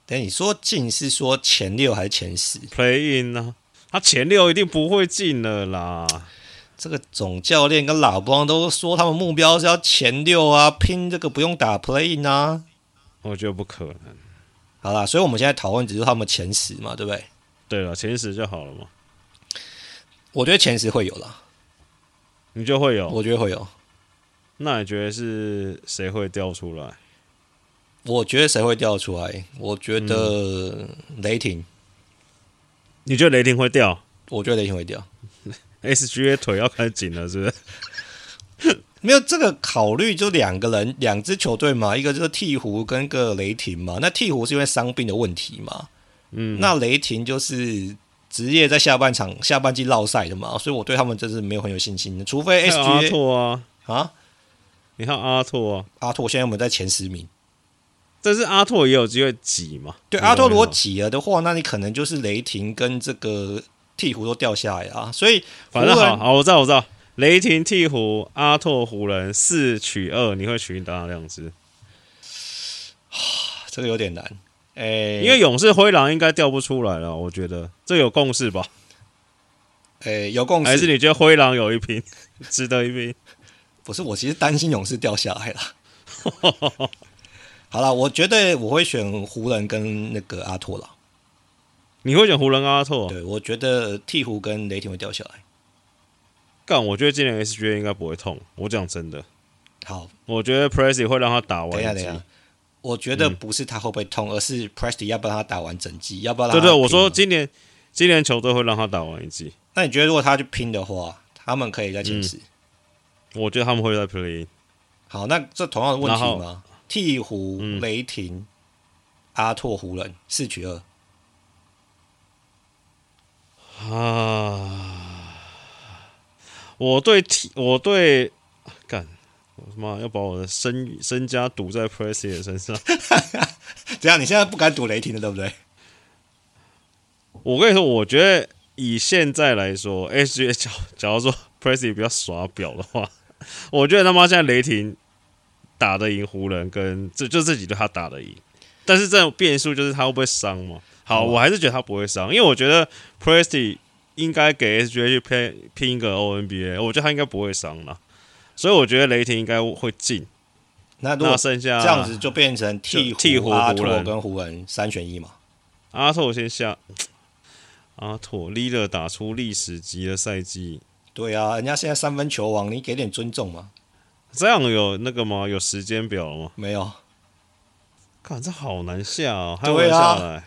等你说进是说前六还是前十？Play in 呢、啊？他前六一定不会进了啦。这个总教练跟老邦都说他们目标是要前六啊，拼这个不用打 Play in 啊。我觉得不可能。好啦，所以我们现在讨论只是他们前十嘛，对不对？对了，前十就好了嘛。我觉得前十会有啦。你就会有？我觉得会有。那你觉得是谁会掉出来？我觉得谁会掉出来？我觉得雷霆。你觉得雷霆会掉？我觉得雷霆会掉。SGA 腿要开紧了，是不是？没有这个考虑，就两个人，两支球队嘛，一个就是鹈鹕跟个雷霆嘛。那鹈鹕是因为伤病的问题嘛？嗯，那雷霆就是职业在下半场、下半季落赛的嘛，所以我对他们真是没有很有信心的。除非 SGA 阿拓啊啊，你看阿拓啊，阿拓现在我们在前十名。但是阿拓也有机会挤嘛？对，阿拓如果挤了的话，那你可能就是雷霆跟这个鹈鹕都掉下来啊。所以反正好，好，我知道，我知道，雷霆、鹈鹕、阿拓、湖人四取二，你会取哪两支？这个有点难，哎、欸，因为勇士、灰狼应该掉不出来了，我觉得这有共识吧？哎、欸，有共识，还是你觉得灰狼有一拼，值得一拼？不是，我其实担心勇士掉下来了。好了，我觉得我会选湖人跟那个阿拓了。你会选湖人跟阿拓？对，我觉得鹈鹕跟雷霆会掉下来。干，我觉得今年 SGA 应该不会痛。我讲真的。好，我觉得 Presty 会让他打完。等一下，等一下。我觉得不是他会不会痛，嗯、而是 Presty 要不要让他打完整季，要不要让他？对对，我说今年今年球队会让他打完一季。那你觉得如果他去拼的话，他们可以在前十？我觉得他们会在 Play。好，那这同样的问题吗？鹈鹕、嗯、雷霆、阿拓、湖人四取二啊！我对鹈，我对干，我他妈要把我的身身家赌在 Presti 的身上。怎样？你现在不敢赌雷霆了，对不对？我跟你说，我觉得以现在来说，SGA 假假如说 Presti 比较耍表的话，我觉得他妈现在雷霆。打得赢湖人，跟这就这几队他打得赢，但是这种变数就是他会不会伤嘛？好，我还是觉得他不会伤，因为我觉得 Presty 应该给 SGA 去拼拼一个 ONBA，我觉得他应该不会伤了，所以我觉得雷霆应该会进。那如果剩下这样子，就变成鹈鹕、阿拓跟湖人三选一嘛？阿拓先下，阿拓 Lillard 打出历史级的赛季，对啊，人家现在三分球王，你给点尊重嘛？这样有那个吗？有时间表吗？没有。看这好难下哦，还会下来。啊、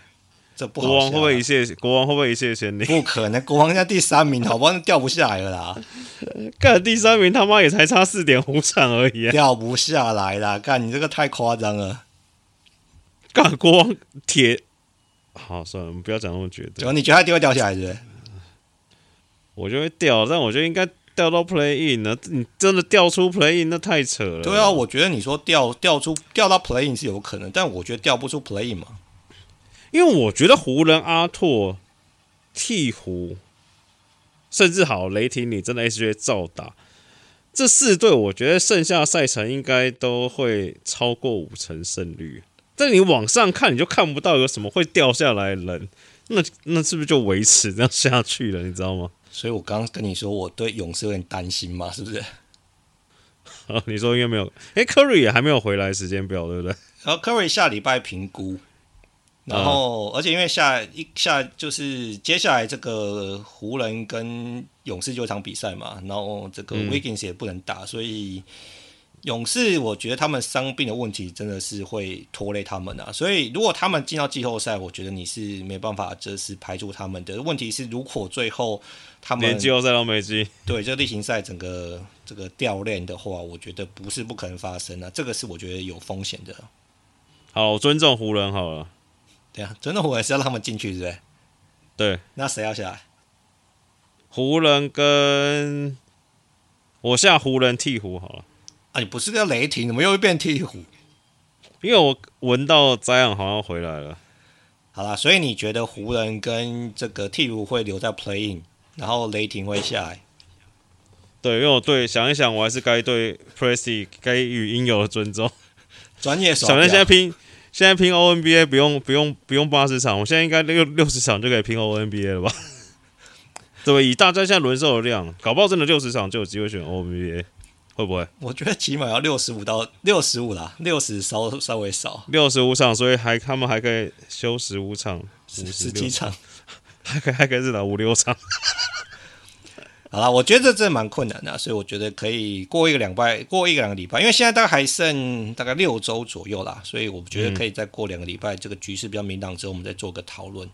这不好。国王会不会一切？国王会不会一切千里？不可能，国王现在第三名，好不好？掉不下来了啦。干第三名他妈也才差四点五场而已，啊掉不下来啦！干你这个太夸张了。干国王铁。好，算了，我们不要讲那么绝对。就你觉得他一定会掉下来是不是？我就会掉，但我觉得应该。掉到 play in 呢？你真的掉出 play in 那太扯了。对啊，我觉得你说掉掉出掉到 play in 是有可能，但我觉得掉不出 play in 嘛。因为我觉得湖人、阿拓、鹈鹕，甚至好雷霆，你真的 SGA 照打这四队，我觉得剩下赛程应该都会超过五成胜率。但你往上看，你就看不到有什么会掉下来的人，那那是不是就维持这样下去了？你知道吗？所以我刚刚跟你说，我对勇士有点担心嘛，是不是？好，你说应该没有。哎，Curry 也还没有回来时间表，对不对？然后 Curry 下礼拜评估，然后、嗯、而且因为下一下就是接下来这个湖人跟勇士就一场比赛嘛，然后这个 Wiggins 也不能打，嗯、所以。勇士，我觉得他们伤病的问题真的是会拖累他们啊。所以如果他们进到季后赛，我觉得你是没办法，这是排除他们的问题。是如果最后他们连季后赛都没进，对这个例行赛整个这个掉链的话，我觉得不是不可能发生啊。这个是我觉得有风险的。好，我尊重湖人好了。对啊，尊重湖人是要让他们进去，是不是？对。那谁要下来？湖人跟我下湖人替湖好了。啊，你不是叫雷霆，怎么又会变鹈鹕？因为我闻到灾昂好像回来了。好啦，所以你觉得湖人跟这个鹈鹕会留在 playing，然后雷霆会下来？对，因为我对想一想，我还是该对 Presti 该予应有的尊重。专业手，小人现在拼，现在拼 O N B A 不用不用不用八十场，我现在应该六六十场就可以拼 O N B A 了吧？对，以大家现在轮售的量，搞不好真的六十场就有机会选 O N B A，会不会？我觉得起码要六十五到六十五啦，六十稍稍微少，六十五场，所以还他们还可以休十五场，十七场，还可以还可以是打五六场。好了，我觉得这蛮困难的，所以我觉得可以过一个两拜，过一个两个礼拜，因为现在大概还剩大概六周左右啦，所以我觉得可以再过两个礼拜，这个局势比较明朗之后，我们再做个讨论。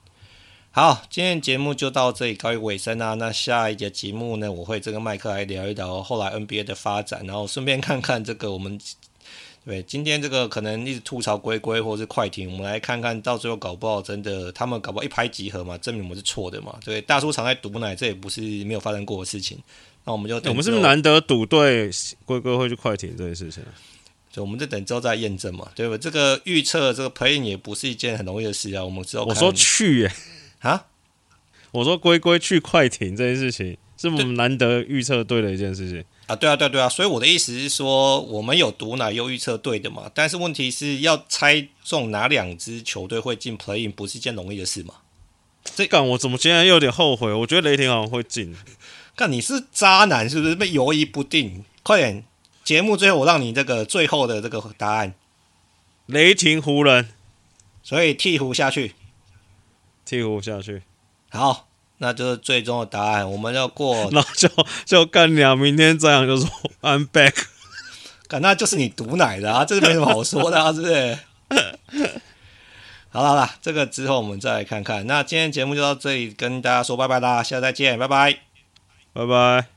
好，今天节目就到这里告一尾声啊。那下一节节目呢，我会这个麦克来聊一聊后来 NBA 的发展，然后顺便看看这个我们。对，今天这个可能一直吐槽龟龟或是快艇，我们来看看到最后搞不好真的他们搞不好一拍即合嘛，证明我们是错的嘛。对，大叔常在赌奶，这也不是没有发生过的事情。那我们就等我们是不是难得赌对龟龟会去快艇这件事情？就我们就等之后再验证嘛，对吧？这个预测这个 play in 也不是一件很容易的事啊。我们之后我说去耶啊，我说龟龟去快艇这件事情，是我们难得预测对的一件事情。啊，对啊，对啊对啊，所以我的意思是说，我们有毒奶又预测对的嘛，但是问题是要猜中哪两支球队会进 play in，不是一件容易的事嘛。这干我怎么现在又有点后悔？我觉得雷霆好像会进。看你是渣男是不是？被犹疑不定，快点！节目最后我让你这个最后的这个答案：雷霆湖人。所以鵜鹕下去，鵜鹕下去，好。那就是最终的答案，我们要过，那就就干娘，明天这样就说 I'm back，干那就是你毒奶的啊，这是没什么好说的啊，是不是？好了好了，这个之后我们再来看看。那今天节目就到这里，跟大家说拜拜啦，下次再见，拜拜，拜拜。